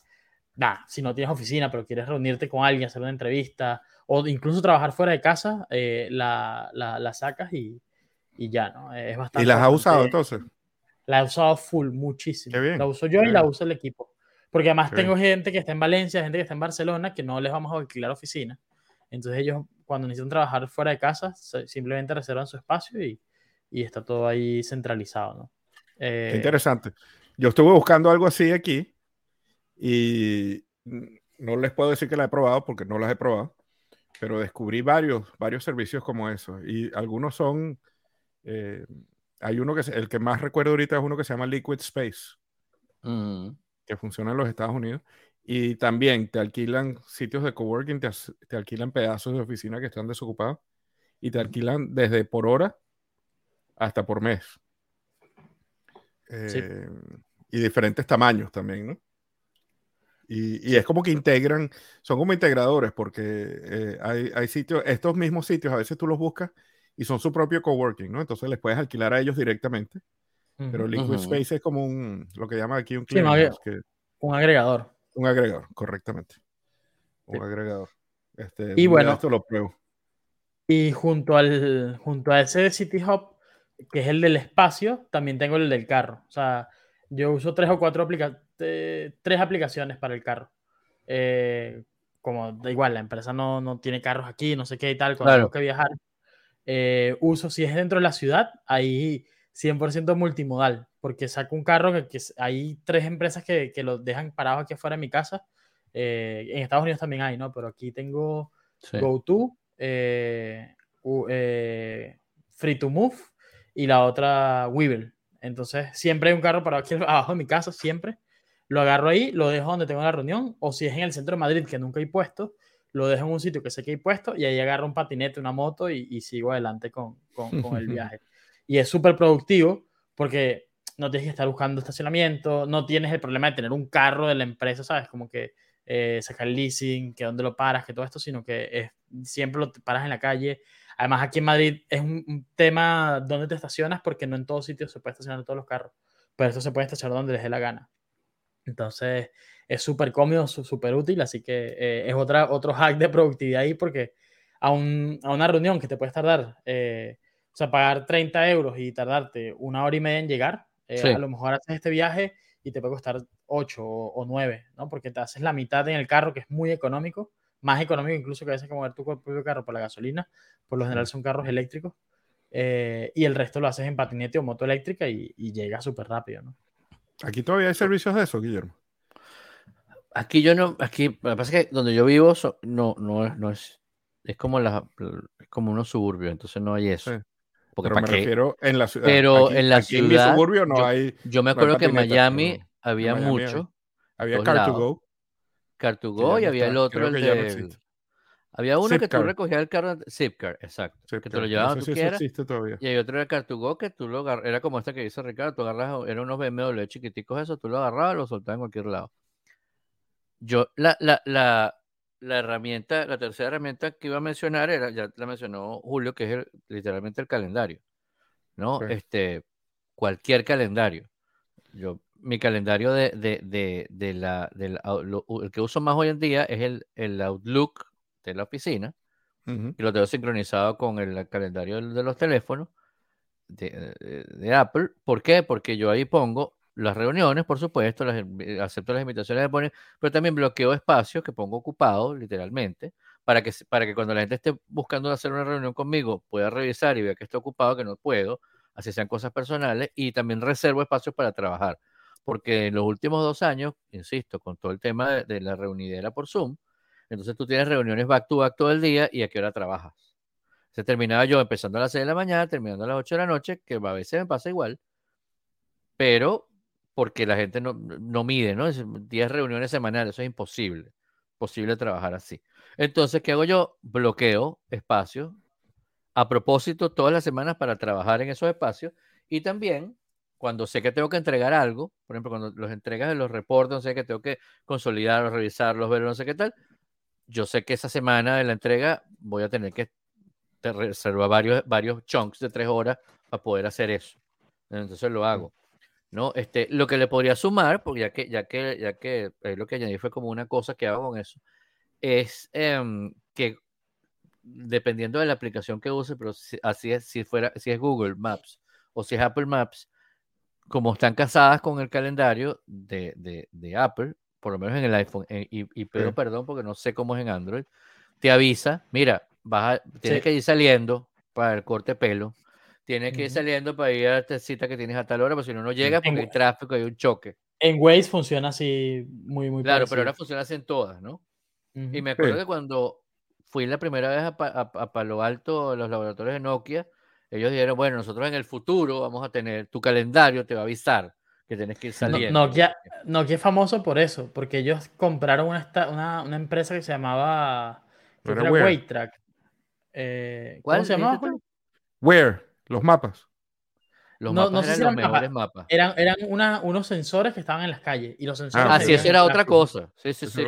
nada, si no tienes oficina, pero quieres reunirte con alguien, hacer una entrevista o incluso trabajar fuera de casa, eh, la, la, la, sacas y, y ya, ¿no? Es bastante. ¿Y las has usado entonces? La he usado full, muchísimo. La uso yo y la usa el equipo. Porque además tengo gente que está en Valencia, gente que está en Barcelona, que no les vamos a alquilar oficina. Entonces ellos cuando necesitan trabajar fuera de casa, simplemente reservan su espacio y, y está todo ahí centralizado. ¿no? Eh, interesante. Yo estuve buscando algo así aquí y no les puedo decir que la he probado porque no las he probado, pero descubrí varios, varios servicios como esos y algunos son, eh, hay uno que, el que más recuerdo ahorita es uno que se llama Liquid Space. Mm que funciona en los Estados Unidos. Y también te alquilan sitios de coworking, te, te alquilan pedazos de oficina que están desocupados y te alquilan desde por hora hasta por mes. Eh, y diferentes tamaños también, ¿no? Y, y, es como que integran, son como integradores, porque eh, hay, hay, sitios, estos mismos sitios, a veces tú los buscas y son su propio coworking, ¿no? Entonces les puedes alquilar a ellos directamente pero Liquid Space es como un, lo que llama aquí un cliente. un agregador. Un agregador, correctamente. Un agregador. Este, y bueno, esto lo pruebo. Y junto, al, junto a ese City Hub, que es el del espacio, también tengo el del carro. O sea, yo uso tres o cuatro tres aplicaciones para el carro. Eh, como da igual, la empresa no, no, tiene carros aquí, no sé qué y tal, cuando tengo que viajar. Eh, uso, si es dentro de la ciudad, ahí 100% multimodal, porque saco un carro que, hay tres empresas que, que lo dejan parado aquí afuera de mi casa. Eh, en Estados Unidos también hay, ¿no? Pero aquí tengo GoTo, eh, eh, Free to Move y la otra Weevil. Entonces, siempre hay un carro parado aquí *laughs* abajo de mi casa, siempre. Lo agarro ahí, lo dejo donde tengo la reunión, o si es en el centro de Madrid, que nunca hay puesto, lo dejo en un sitio que sé que hay puesto y ahí agarro un patinete, una moto y, sigo adelante con, con, con el *laughs* viaje y es súper productivo porque no tienes que estar buscando estacionamiento, no tienes el problema de tener un carro de la empresa, ¿sabes? Como que eh, sacar leasing, que dónde lo paras, que todo esto, sino que es, siempre lo paras en la calle. Además, aquí en Madrid es un, tema dónde te estacionas, porque no en todos sitios se puede estacionar todos los carros, pero eso se puede estacionar donde les dé la gana. Entonces, es súper cómodo, súper útil, así que eh, es otra, otro hack de productividad ahí, porque a, un, a una reunión que te puedes tardar, eh, o sea, pagar 30 euros y tardarte una hora y media en llegar, a lo mejor haces este viaje y te puede costar 8 o, 9, ¿no? Porque te haces la mitad en el carro, que es muy económico, más económico incluso que a veces que mover tu propio carro por la gasolina, por lo general son carros eléctricos, eh, y el resto lo haces en patinete o moto eléctrica y, llega súper rápido, ¿no? Aquí todavía hay servicios de eso, Guillermo. Aquí yo no, aquí, lo que pasa es que donde yo vivo no, no, es, no es, es como la, es como unos suburbios, entonces no hay eso. Porque pero me refiero en la ciudad. Pero en la ciudad. En suburbio no yo, hay. Yo me acuerdo que en Miami había mucho. Había Car2Go. Car2Go y había el otro, el de, Había uno que tú recogías el carro, Zipcar, exacto. que te lo llevabas no sé si existe todavía. Y hay otro era Car2Go que tú lo agarras, era como este que dice Ricardo, tú agarras, eran unos BMW chiquiticos eso, tú lo agarrabas, lo soltabas en cualquier lado. Yo, la, la, la, la herramienta, la tercera herramienta que iba a mencionar era, ya la mencionó Julio, que es literalmente el calendario, ¿no? Este, cualquier calendario. Yo, mi calendario de, de, de, la, el que uso más hoy en día es el, el Outlook de la oficina, y lo tengo sincronizado con el calendario de, los teléfonos de, Apple. ¿Por qué? Porque yo ahí pongo las reuniones, por supuesto, las, acepto las invitaciones de poner, pero también bloqueo espacios que pongo ocupados, literalmente, para que, para que cuando la gente esté buscando hacer una reunión conmigo pueda revisar y vea que estoy ocupado, que no puedo, así sean cosas personales, y también reservo espacios para trabajar. Porque en los últimos dos años, insisto, con todo el tema de, la reunidera por Zoom, entonces tú tienes reuniones back to back todo el día y a qué hora trabajas. Se terminaba yo empezando a las 6 de la mañana, terminando a las 8 de la noche, que a veces me pasa igual, pero porque la gente no, no mide, ¿no? 10 reuniones semanales, eso es imposible, posible trabajar así. Entonces, ¿qué hago yo? Bloqueo espacios a propósito todas las semanas para trabajar en esos espacios y también cuando sé que tengo que entregar algo, por ejemplo, cuando los entregas de los reportes, no sé que tengo que consolidarlos, revisarlos, verlos, no sé qué tal, yo sé que esa semana de la entrega voy a tener que reservar varios, varios chunks de tres horas para poder hacer eso. Entonces lo hago. ¿No? Este, lo que le podría sumar, porque ya que, ya que, ya que lo que añadí fue como una cosa que hago con eso, es em, que dependiendo de la aplicación que use, pero si, así es, si fuera, si es Google Maps o si es Apple Maps, como están casadas con el calendario de, de, de Apple, por lo menos en el iPhone, eh, y, y pido perdón porque no sé cómo es en Android, te avisa, mira, vas tienes que ir saliendo para el corte pelo, Tienes que ir saliendo para ir a esta cita que tienes a tal hora, porque si no, no llega porque hay tráfico, hay un choque. En Waze funciona así muy, muy Claro, pero ahora funciona así en todas, ¿no? Y me acuerdo que cuando fui la primera vez a, a, Palo Alto, a los laboratorios de Nokia, ellos dijeron, bueno, nosotros en el futuro vamos a tener, tu calendario te va a avisar que tienes que ir saliendo. Nokia, Nokia es famoso por eso, porque ellos compraron una, una, una empresa que se llamaba Waytrack. Eh, ¿Cómo se llamaba? Where? Los mapas. Los no, mapas eran los mejores mapas. Eran, eran unos sensores que estaban en las calles. Y los sensores. Ah, sí, eso era otra cosa. Sí, sí, sí.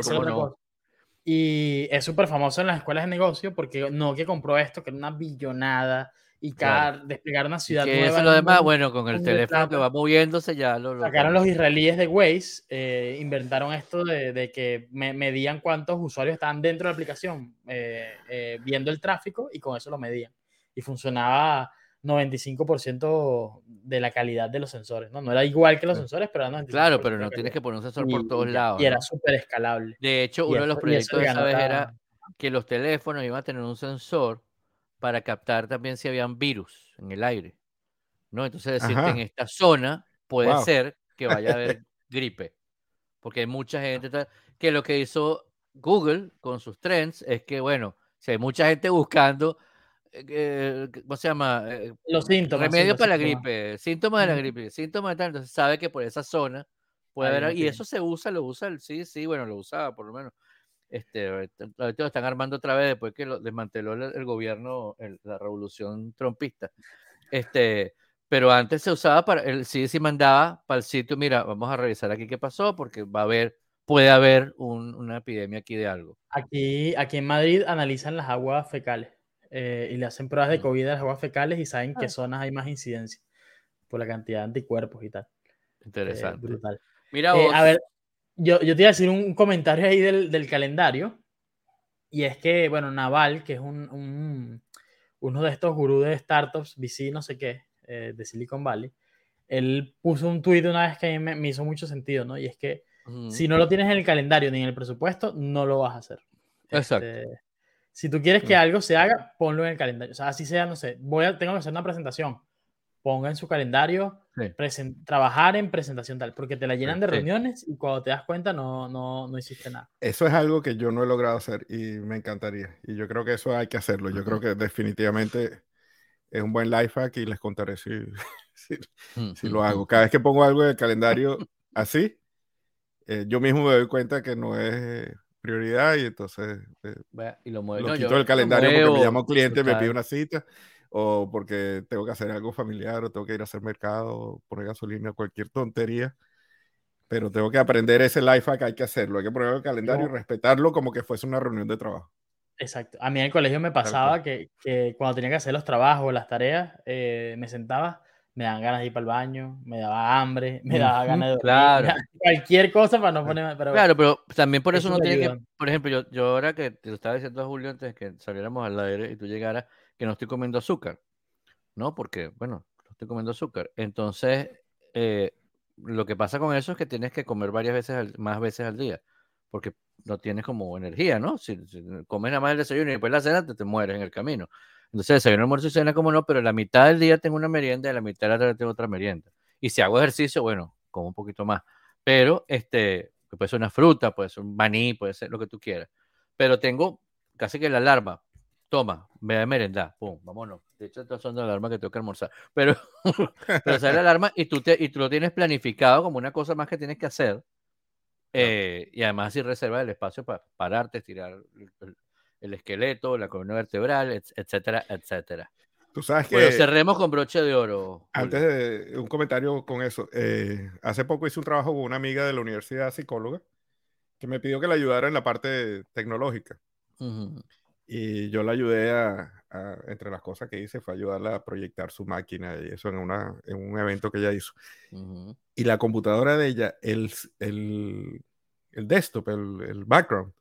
Y es súper famoso en las escuelas de negocio porque Nokia compró esto, que era una billonada. Y cada, desplegar una ciudad nueva. Eso lo demás, bueno, con el teléfono que va moviéndose ya lo. Sacaron los israelíes de Waze, eh, inventaron esto de, de que me, medían cuántos usuarios estaban dentro de la aplicación eh, eh, viendo el tráfico y con eso lo medían. Y funcionaba 95% de la calidad de los sensores, ¿no? No era igual que los sensores, pero era 95%. Claro, pero no tienes que poner un sensor por todos lados. Y era súper escalable. De hecho, uno de los proyectos de esa vez era que los teléfonos iban a tener un sensor para captar también si habían virus en el aire, ¿no? Entonces decirte en esta zona puede ser que vaya a haber *laughs* gripe, porque hay mucha gente que lo que hizo Google con sus trends es que, bueno, si hay mucha gente buscando eh, ¿cómo se llama? Eh, los síntomas. Remedio para la gripe, síntomas de la gripe, síntomas de tal, entonces sabe que por esa zona puede haber, y eso se usa, lo usa, sí, sí, bueno, lo usaba por lo menos. Este, ahorita lo están armando otra vez después que lo desmanteló el, gobierno, la revolución trompista. Este, pero antes se usaba para, el CDC mandaba para el sitio, mira, vamos a revisar aquí qué pasó, porque va a haber, puede haber una epidemia aquí de algo. Aquí, aquí en Madrid analizan las aguas fecales eh, y le hacen pruebas de COVID a las aguas fecales y saben qué ah. zonas hay más incidencia por la cantidad de anticuerpos y tal. Interesante. brutal. Mira vos. a ver, yo, yo, te iba a decir un comentario ahí del, del calendario. Y es que, bueno, Naval, que es un, un uno de estos gurús de startups, VC, no sé qué, eh, de Silicon Valley, él puso un tuit una vez que a mí me, hizo mucho sentido, ¿no? Y es que si no lo tienes en el calendario ni en el presupuesto, no lo vas a hacer. Exacto. Este, si tú quieres que algo se haga, ponlo en el calendario. O sea, así sea, no sé, voy a, tengo que hacer una presentación. Ponga en su calendario trabajar en presentación tal, porque te la llenan de reuniones y cuando te das cuenta no, no, no hiciste nada. Eso es algo que yo no he logrado hacer y me encantaría. Y yo creo que eso hay que hacerlo. Yo creo que definitivamente es un buen life hack y les contaré si, *laughs* si, lo hago. Cada vez que pongo algo en el calendario así, eh, yo mismo me doy cuenta que no es prioridad y entonces eh, y lo, lo quito del calendario porque me llama un cliente, me pide una cita o porque tengo que hacer algo familiar o tengo que ir a hacer mercado, poner gasolina, cualquier tontería. Pero tengo que aprender ese life hack, hay que hacerlo, hay que ponerlo en el calendario y respetarlo como que fuese una reunión de trabajo. Exacto. A mí en el colegio me pasaba que, que, cuando tenía que hacer los trabajos, las tareas, eh, me sentaba, me daban ganas de ir para el baño, me daba hambre, *laughs* me daba ganas de claro. *laughs* cualquier cosa para no ponerme. Pero, claro, pero también por eso, no tiene que. Por ejemplo, yo, yo ahora que te lo estaba diciendo a Julio antes de que saliéramos al aire y tú llegaras, que no estoy comiendo azúcar, ¿no? Porque, bueno, no estoy comiendo azúcar. Entonces, eh, lo que pasa con eso es que tienes que comer varias veces, más veces al día, porque no tienes como energía, ¿no? Si, comes nada más el desayuno y después la cena, te, te mueres en el camino. Entonces, desayuno, almuerzo y cena, como no, pero la mitad del día tengo una merienda y la mitad de la tarde tengo otra merienda. Y si hago ejercicio, bueno, como un poquito más. Pero, este, puede ser una fruta, puede ser un maní, puede ser lo que tú quieras. Pero tengo casi que la alarma. Toma, me da merendar, pum, vámonos. De hecho, estas son las alarmas que tengo que almorzar. *laughs* Pero, pero sale la *laughs* alarma y tú, te, y tú lo tienes planificado como una cosa más que tienes que hacer eh, y además así reserva el espacio para pararte, estirar el, esqueleto, la columna vertebral, etcétera, etcétera. Tú sabes que. Bueno, cerremos con broche de oro. Antes de un comentario con eso. Eh, hace poco hice un trabajo con una amiga de la universidad psicóloga que me pidió que la ayudara en la parte tecnológica. Y yo la ayudé a, entre las cosas que hice, fue ayudarla a proyectar su máquina y eso en, una, en un evento que ella hizo. Y la computadora de ella, el, el, el desktop, el, el background,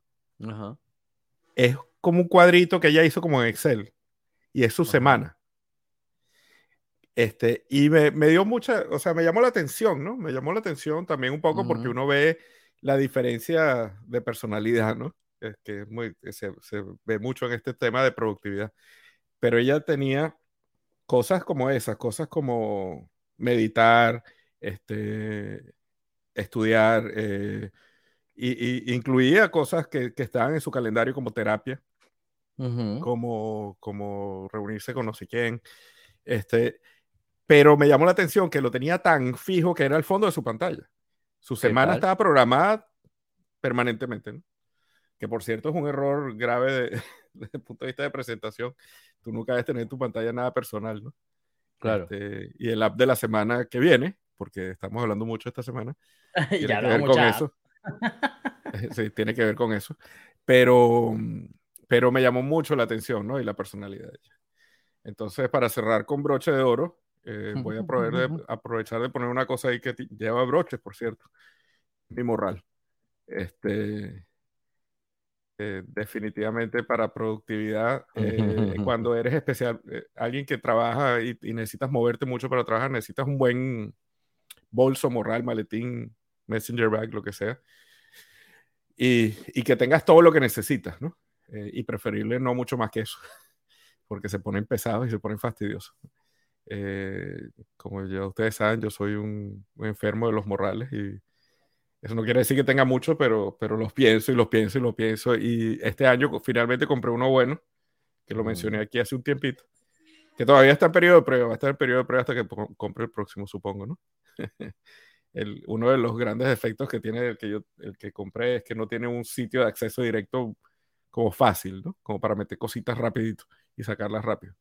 es como un cuadrito que ella hizo como en Excel. Y es su semana. Este, y me, me, dio mucha, o sea, me llamó la atención, ¿no? Me llamó la atención también un poco porque uno ve la diferencia de personalidad, ¿no? Es que muy, se, se, ve mucho en este tema de productividad. Pero ella tenía cosas como esas, cosas como meditar, este, estudiar, eh, y, incluía cosas que, que, estaban en su calendario como terapia, como, como reunirse con no sé quién. Este, pero me llamó la atención que lo tenía tan fijo que era el fondo de su pantalla. Su semana estaba programada permanentemente. ¿no? Que por cierto es un error grave de, *laughs* desde el punto de vista de presentación. Tú nunca debes tener en tu pantalla nada personal, ¿no? Claro. Este, y el app de la semana que viene, porque estamos hablando mucho esta semana, *laughs* tiene ya que ver con eso. *laughs* sí, tiene que ver con eso. Pero, pero me llamó mucho la atención, ¿no? Y la personalidad de ella. Entonces, para cerrar con broche de oro, eh, voy a de, aprovechar de poner una cosa ahí que lleva broches, por cierto. Mi morral. Este, eh, definitivamente para productividad, eh, cuando eres especial, eh, alguien que trabaja y, necesitas moverte mucho para trabajar, necesitas un buen bolso, morral, maletín, messenger bag, lo que sea, y, y que tengas todo lo que necesitas, ¿no? Y preferible no mucho más que eso, *laughs* porque se ponen pesados y se ponen fastidiosos. como ya ustedes saben, yo soy un, un enfermo de los morrales y eso no quiere decir que tenga mucho, pero, pero los pienso y los pienso y los pienso. Y este año finalmente compré uno bueno, que lo mencioné aquí hace un tiempito, que todavía está en periodo de prueba, va a estar en periodo de prueba hasta que compre el próximo, supongo, ¿no? *laughs* el, uno de los grandes defectos que tiene el que yo el que compré es que no tiene un sitio de acceso directo como fácil, ¿no? Como para meter cositas rapidito y sacarlas rápido.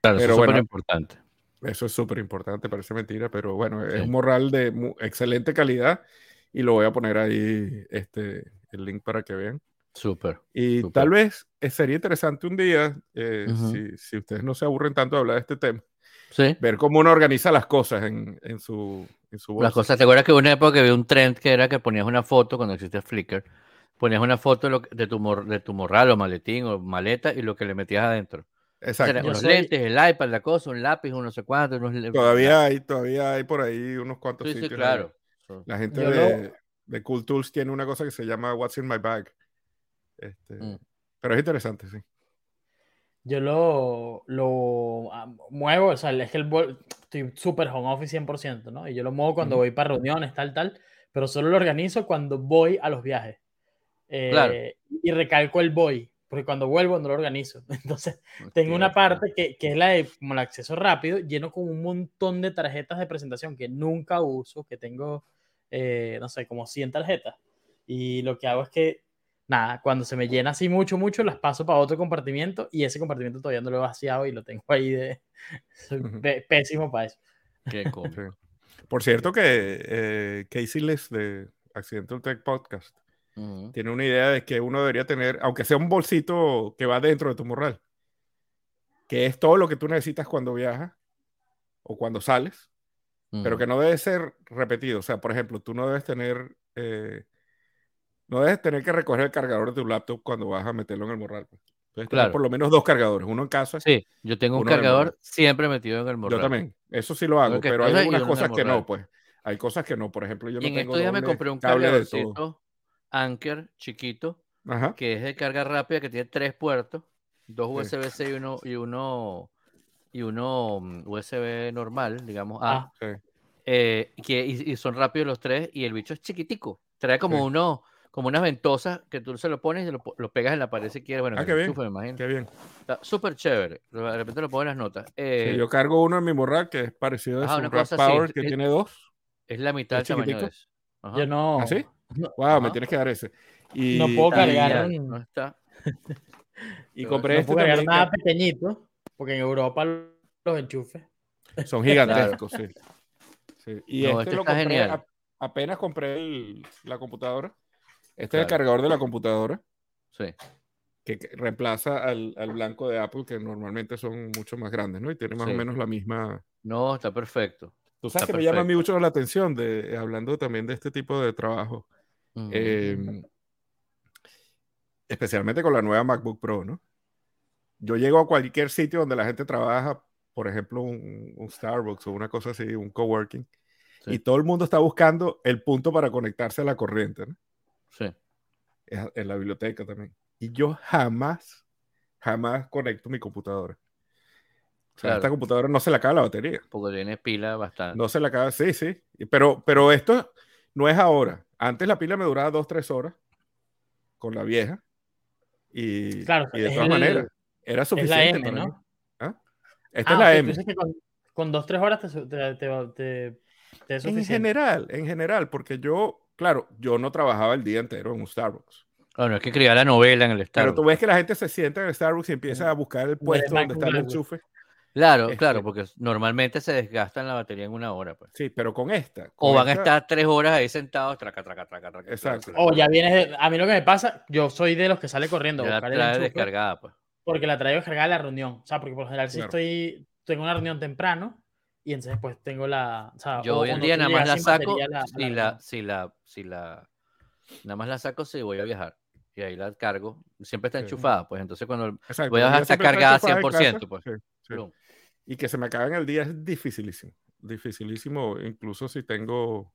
Claro, pero eso es bueno, importante. Eso es súper importante, parece mentira, pero bueno, es un morral de excelente calidad y lo voy a poner ahí este, el link para que vean. Súper. Y tal vez eh, sería interesante un día, eh, si, si, ustedes no se aburren tanto de hablar de este tema, ¿Sí? ver cómo uno organiza las cosas en, en su, en su bolsa. Las cosas, ¿te acuerdas que una época había un trend que era que ponías una foto cuando existía Flickr? Ponías una foto de, lo, de, tu, de tu morral o maletín o maleta y lo que le metías adentro. Exacto. los lentes, el iPad, la cosa, un lápiz, un no sé cuánto. Todavía hay, todavía hay por ahí unos cuantos sí, sitios. Sí, claro. La gente de, de, Cool Tools tiene una cosa que se llama What's in my bag. Este, mm. Pero es interesante, sí. Yo lo, lo ah, muevo, o sea, es que el estoy súper home office 100%, ¿no? Y yo lo muevo cuando voy para reuniones, tal, tal, pero solo lo organizo cuando voy a los viajes. Eh, y recalco el voy, porque cuando vuelvo no lo organizo. *laughs* Entonces, tengo una parte que, que, es la de como el acceso rápido, lleno con un montón de tarjetas de presentación que nunca uso, que tengo, eh, no sé, como 100 tarjetas. Y lo que hago es que nada, cuando se me llena así mucho, mucho, las paso para otro compartimiento y ese compartimiento todavía no lo he vaciado y lo tengo ahí de... *laughs* Soy pésimo para eso. Qué *laughs* Por cierto que eh, Casey Les de Accidental Tech Podcast tiene una idea de que uno debería tener, aunque sea un bolsito que va dentro de tu morral, que es todo lo que tú necesitas cuando viajas o cuando sales, pero que no debe ser repetido. O sea, por ejemplo, tú no debes tener... Eh, no debes tener que recoger el cargador de tu laptop cuando vas a meterlo en el morral. Pues. Entonces, claro. por lo menos dos cargadores, uno en casa. Sí, yo tengo un cargador siempre metido en el morral. Yo también, eso sí lo hago, pero hay algunas cosas que no, pues. Hay cosas que no, por ejemplo, yo no en tengo estos días me compré un cargadorcito Anker chiquito, que es de carga rápida, que tiene tres puertos, dos USB-C y uno, y uno, y uno mm, USB normal, digamos A. Ah. Eh, que, y, son rápidos los tres, y el bicho es chiquitico. Trae como uno como unas ventosas que tú se lo pones y lo, lo pegas en la pared si quieres. Bueno, ah, qué bien. me imagino. Qué bien. Está súper chévere. De repente lo pongo en las notas. Eh, yo cargo uno en mi morral que es parecido a un Power que tiene dos. Es la mitad del tamaño de eso. Yo no. ¿Ah, wow, me tienes que dar ese. Y, no puedo cargar. No está. y compré no este puedo cargar nada pequeñito, porque en Europa los enchufes son gigantescos, *laughs* sí. sí. Y este, este, lo compré, genial. apenas compré la computadora este es el cargador de la computadora. Sí. Que, reemplaza al, blanco de Apple, que normalmente son mucho más grandes, ¿no? Y tiene más o menos la misma. No, está perfecto. Tú sabes que me llama a mí mucho la atención, de, hablando también de este tipo de trabajo. Em, especialmente con la nueva MacBook Pro, ¿no? Yo llego a cualquier sitio donde la gente trabaja, por ejemplo, un, Starbucks o una cosa así, un coworking, y todo el mundo está buscando el punto para conectarse a la corriente, ¿no? Sí. En la biblioteca también. Y yo jamás, jamás conecto mi computadora. O sea, esta computadora no se le acaba la batería. Porque tiene pila bastante. No se le acaba, sí, sí. Pero, pero esto no es ahora. Antes la pila me duraba dos, tres horas con la vieja. Y, claro, y de todas maneras, era suficiente. Es la M, ¿no? ¿Ah? Esta es la M. Que con, con, dos, tres horas te, te, te, te es En general, en general, porque yo Claro, yo no trabajaba el día entero en un Starbucks. Bueno, es que escribía la novela en el Starbucks. Pero tú ves que la gente se sienta en el Starbucks y empieza a buscar el puesto donde está el enchufe. Claro, este claro, porque normalmente se desgastan la batería en una hora. Pues. Sí, pero con esta. o van a estar tres horas ahí sentados, traca, traca, traca, traca. Exacto. O ya vienes. a mí lo que me pasa, yo soy de los que sale corriendo. Ya la trae descargada, pues. Porque la traigo descargada en la reunión. O sea, porque por lo general, si estoy. Tengo una reunión temprano, y entonces pues tengo la... yo hoy en día nada más la saco si, la, si, la, si la, Nada más la saco si voy a viajar. Y ahí la cargo. Siempre está enchufada, pues entonces cuando voy a dejar está cargada 100%, pues. Y que se me acabe en el día es dificilísimo. Dificilísimo, incluso si tengo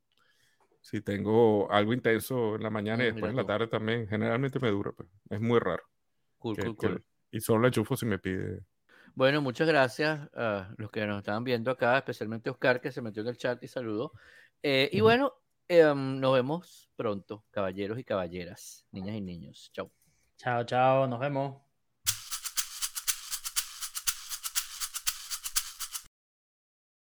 si tengo algo intenso en la mañana y mm, después en la tarde también, generalmente me dura, pues. es muy raro. Cool, cool, cool. y solo la enchufo si me pide. Bueno, muchas gracias a los que nos estaban viendo acá, especialmente Oscar, que se metió en el chat y saludó. Eh, y bueno, Em, nos vemos pronto, caballeros y caballeras, niñas y niños. Chao. Chao, chao, nos vemos.